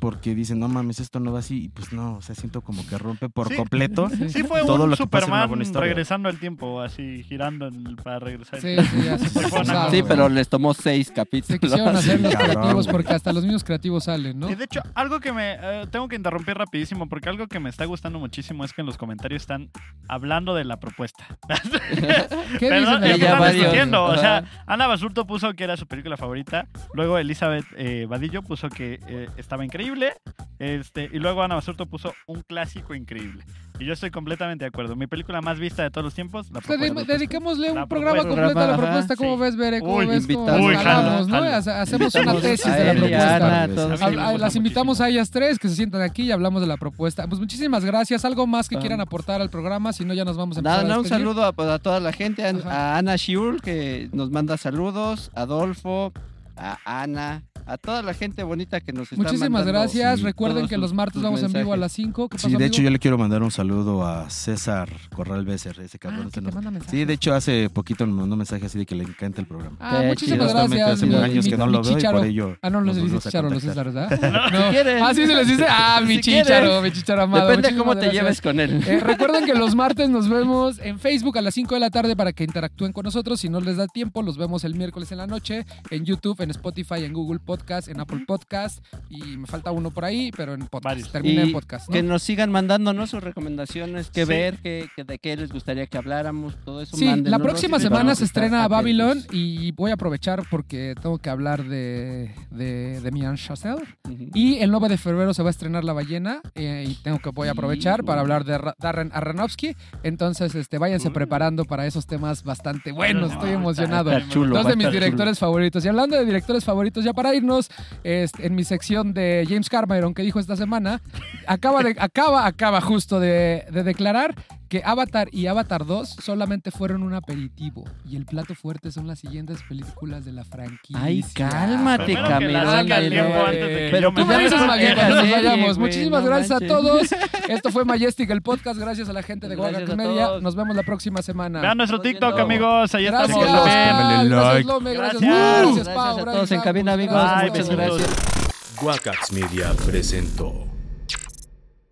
Porque dicen, no mames, esto no va así. Y pues no, o sea, siento como que rompe por Sí. Completo. Sí fue Todo un lo Superman regresando al tiempo, así girando en el- para regresar. Sí, se fue una pero les tomó seis Se capítulos. hacer los creativos porque hasta los mismos creativos salen, ¿no? Y de hecho, algo que me... eh, tengo que interrumpir rapidísimo porque algo que me está gustando muchísimo es que en los comentarios están hablando de la propuesta. ¿Qué Perdón, dicen están discutiendo. O sea. Ana Basurto puso que era su película favorita. Luego Elizabeth eh, Vadillo puso que eh, estaba increíble. Este, y luego Ana Basurto puso un clásico increíble. Y yo estoy completamente de acuerdo. Mi película más vista de todos los tiempos, la O sea, de- propuesta. dediquémosle La un programa propuesta. completo a la propuesta. ¿Cómo sí. ves, Bere? ¿Cómo Uy, ves? ¿Cómo invitamos. Uy, jalamos, ¿no? Hacemos una tesis a de la a propuesta. A las invitamos a ellas tres que se sientan aquí y hablamos de la propuesta. Pues muchísimas gracias. ¿Algo más que Ah. quieran aportar al programa? Si no, ya nos vamos a empezar Nada, a nada, un saludo a, pues, a toda la gente, a, Ana Shiul que nos manda saludos, Adolfo, a Ana, a toda la gente bonita que nos está Muchísimas mandando gracias. sí, Recuerden que sus- los martes vamos en vivo a las 5. ¿Qué Sí, pasó, de hecho yo le quiero mandar un saludo a César Corral Becer, ese Ah, cabrón. que ese te nos- manda mensajes. Sí, de hecho hace poquito me mandó un mensaje así de que le encanta el programa. Ah, Qué muchísimas chido. Gracias. hace mi- años mi- que no mi lo veo y chícharo. por ello. Ah, no, no se dice chicharo, los contactar. César, ¿verdad? No. Ah, sí se les dice. Ah, mi chicharo, mi chicharo amado. Depende cómo te lleves con él. Eh, recuerden que los martes nos vemos en Facebook a las 5 de la tarde para que interactúen con nosotros. Si no les da tiempo, los vemos el miércoles en la noche en YouTube, en Spotify, en Google Podcast, en Apple Podcast y me falta uno por ahí, pero en podcast. Varios. Termina en podcast. ¿no? Que nos sigan mandando ¿no? sus recomendaciones, qué Sí. ver, qué, qué- de qué les gustaría que habláramos, todo eso. Sí, la próxima semana se estrena. Babylon y voy a aprovechar porque tengo que hablar de, de, de Mian Chazelle. Ujú. Y el 9 de febrero se va a estrenar La Ballena eh, y tengo que voy a aprovechar para hablar de Ra- Darren Aronofsky. Entonces, este, váyanse preparando para esos temas bastante buenos. Estoy emocionado. Está chulo, Dos de mis chulo. directores favoritos. Y hablando de directores favoritos, ya para irnos, este, en mi sección de James Cameron que dijo esta semana, acaba, de, acaba, acaba justo de, de declarar que Avatar y Avatar 2 solamente fueron un aperitivo y el plato fuerte son las siguientes películas de la franquicia. Ay, cálmate, Primero que la Cameron. saque al de tiempo nuevo. antes de que Pero ya nos vayamos. Muchísimas no gracias manches. a todos. Esto fue Majestic, el podcast. Gracias a la gente de Guaga Media. Nos vemos la próxima semana. Vean nuestro TikTok, amigos. Ahí Gracias. estamos. Gracias. Gracias. Lome. Gracias, Gracias. Gracias, Gracias Pau. a Gracias, todos en cabina, amigos. Muchas gracias. Guacax Media presentó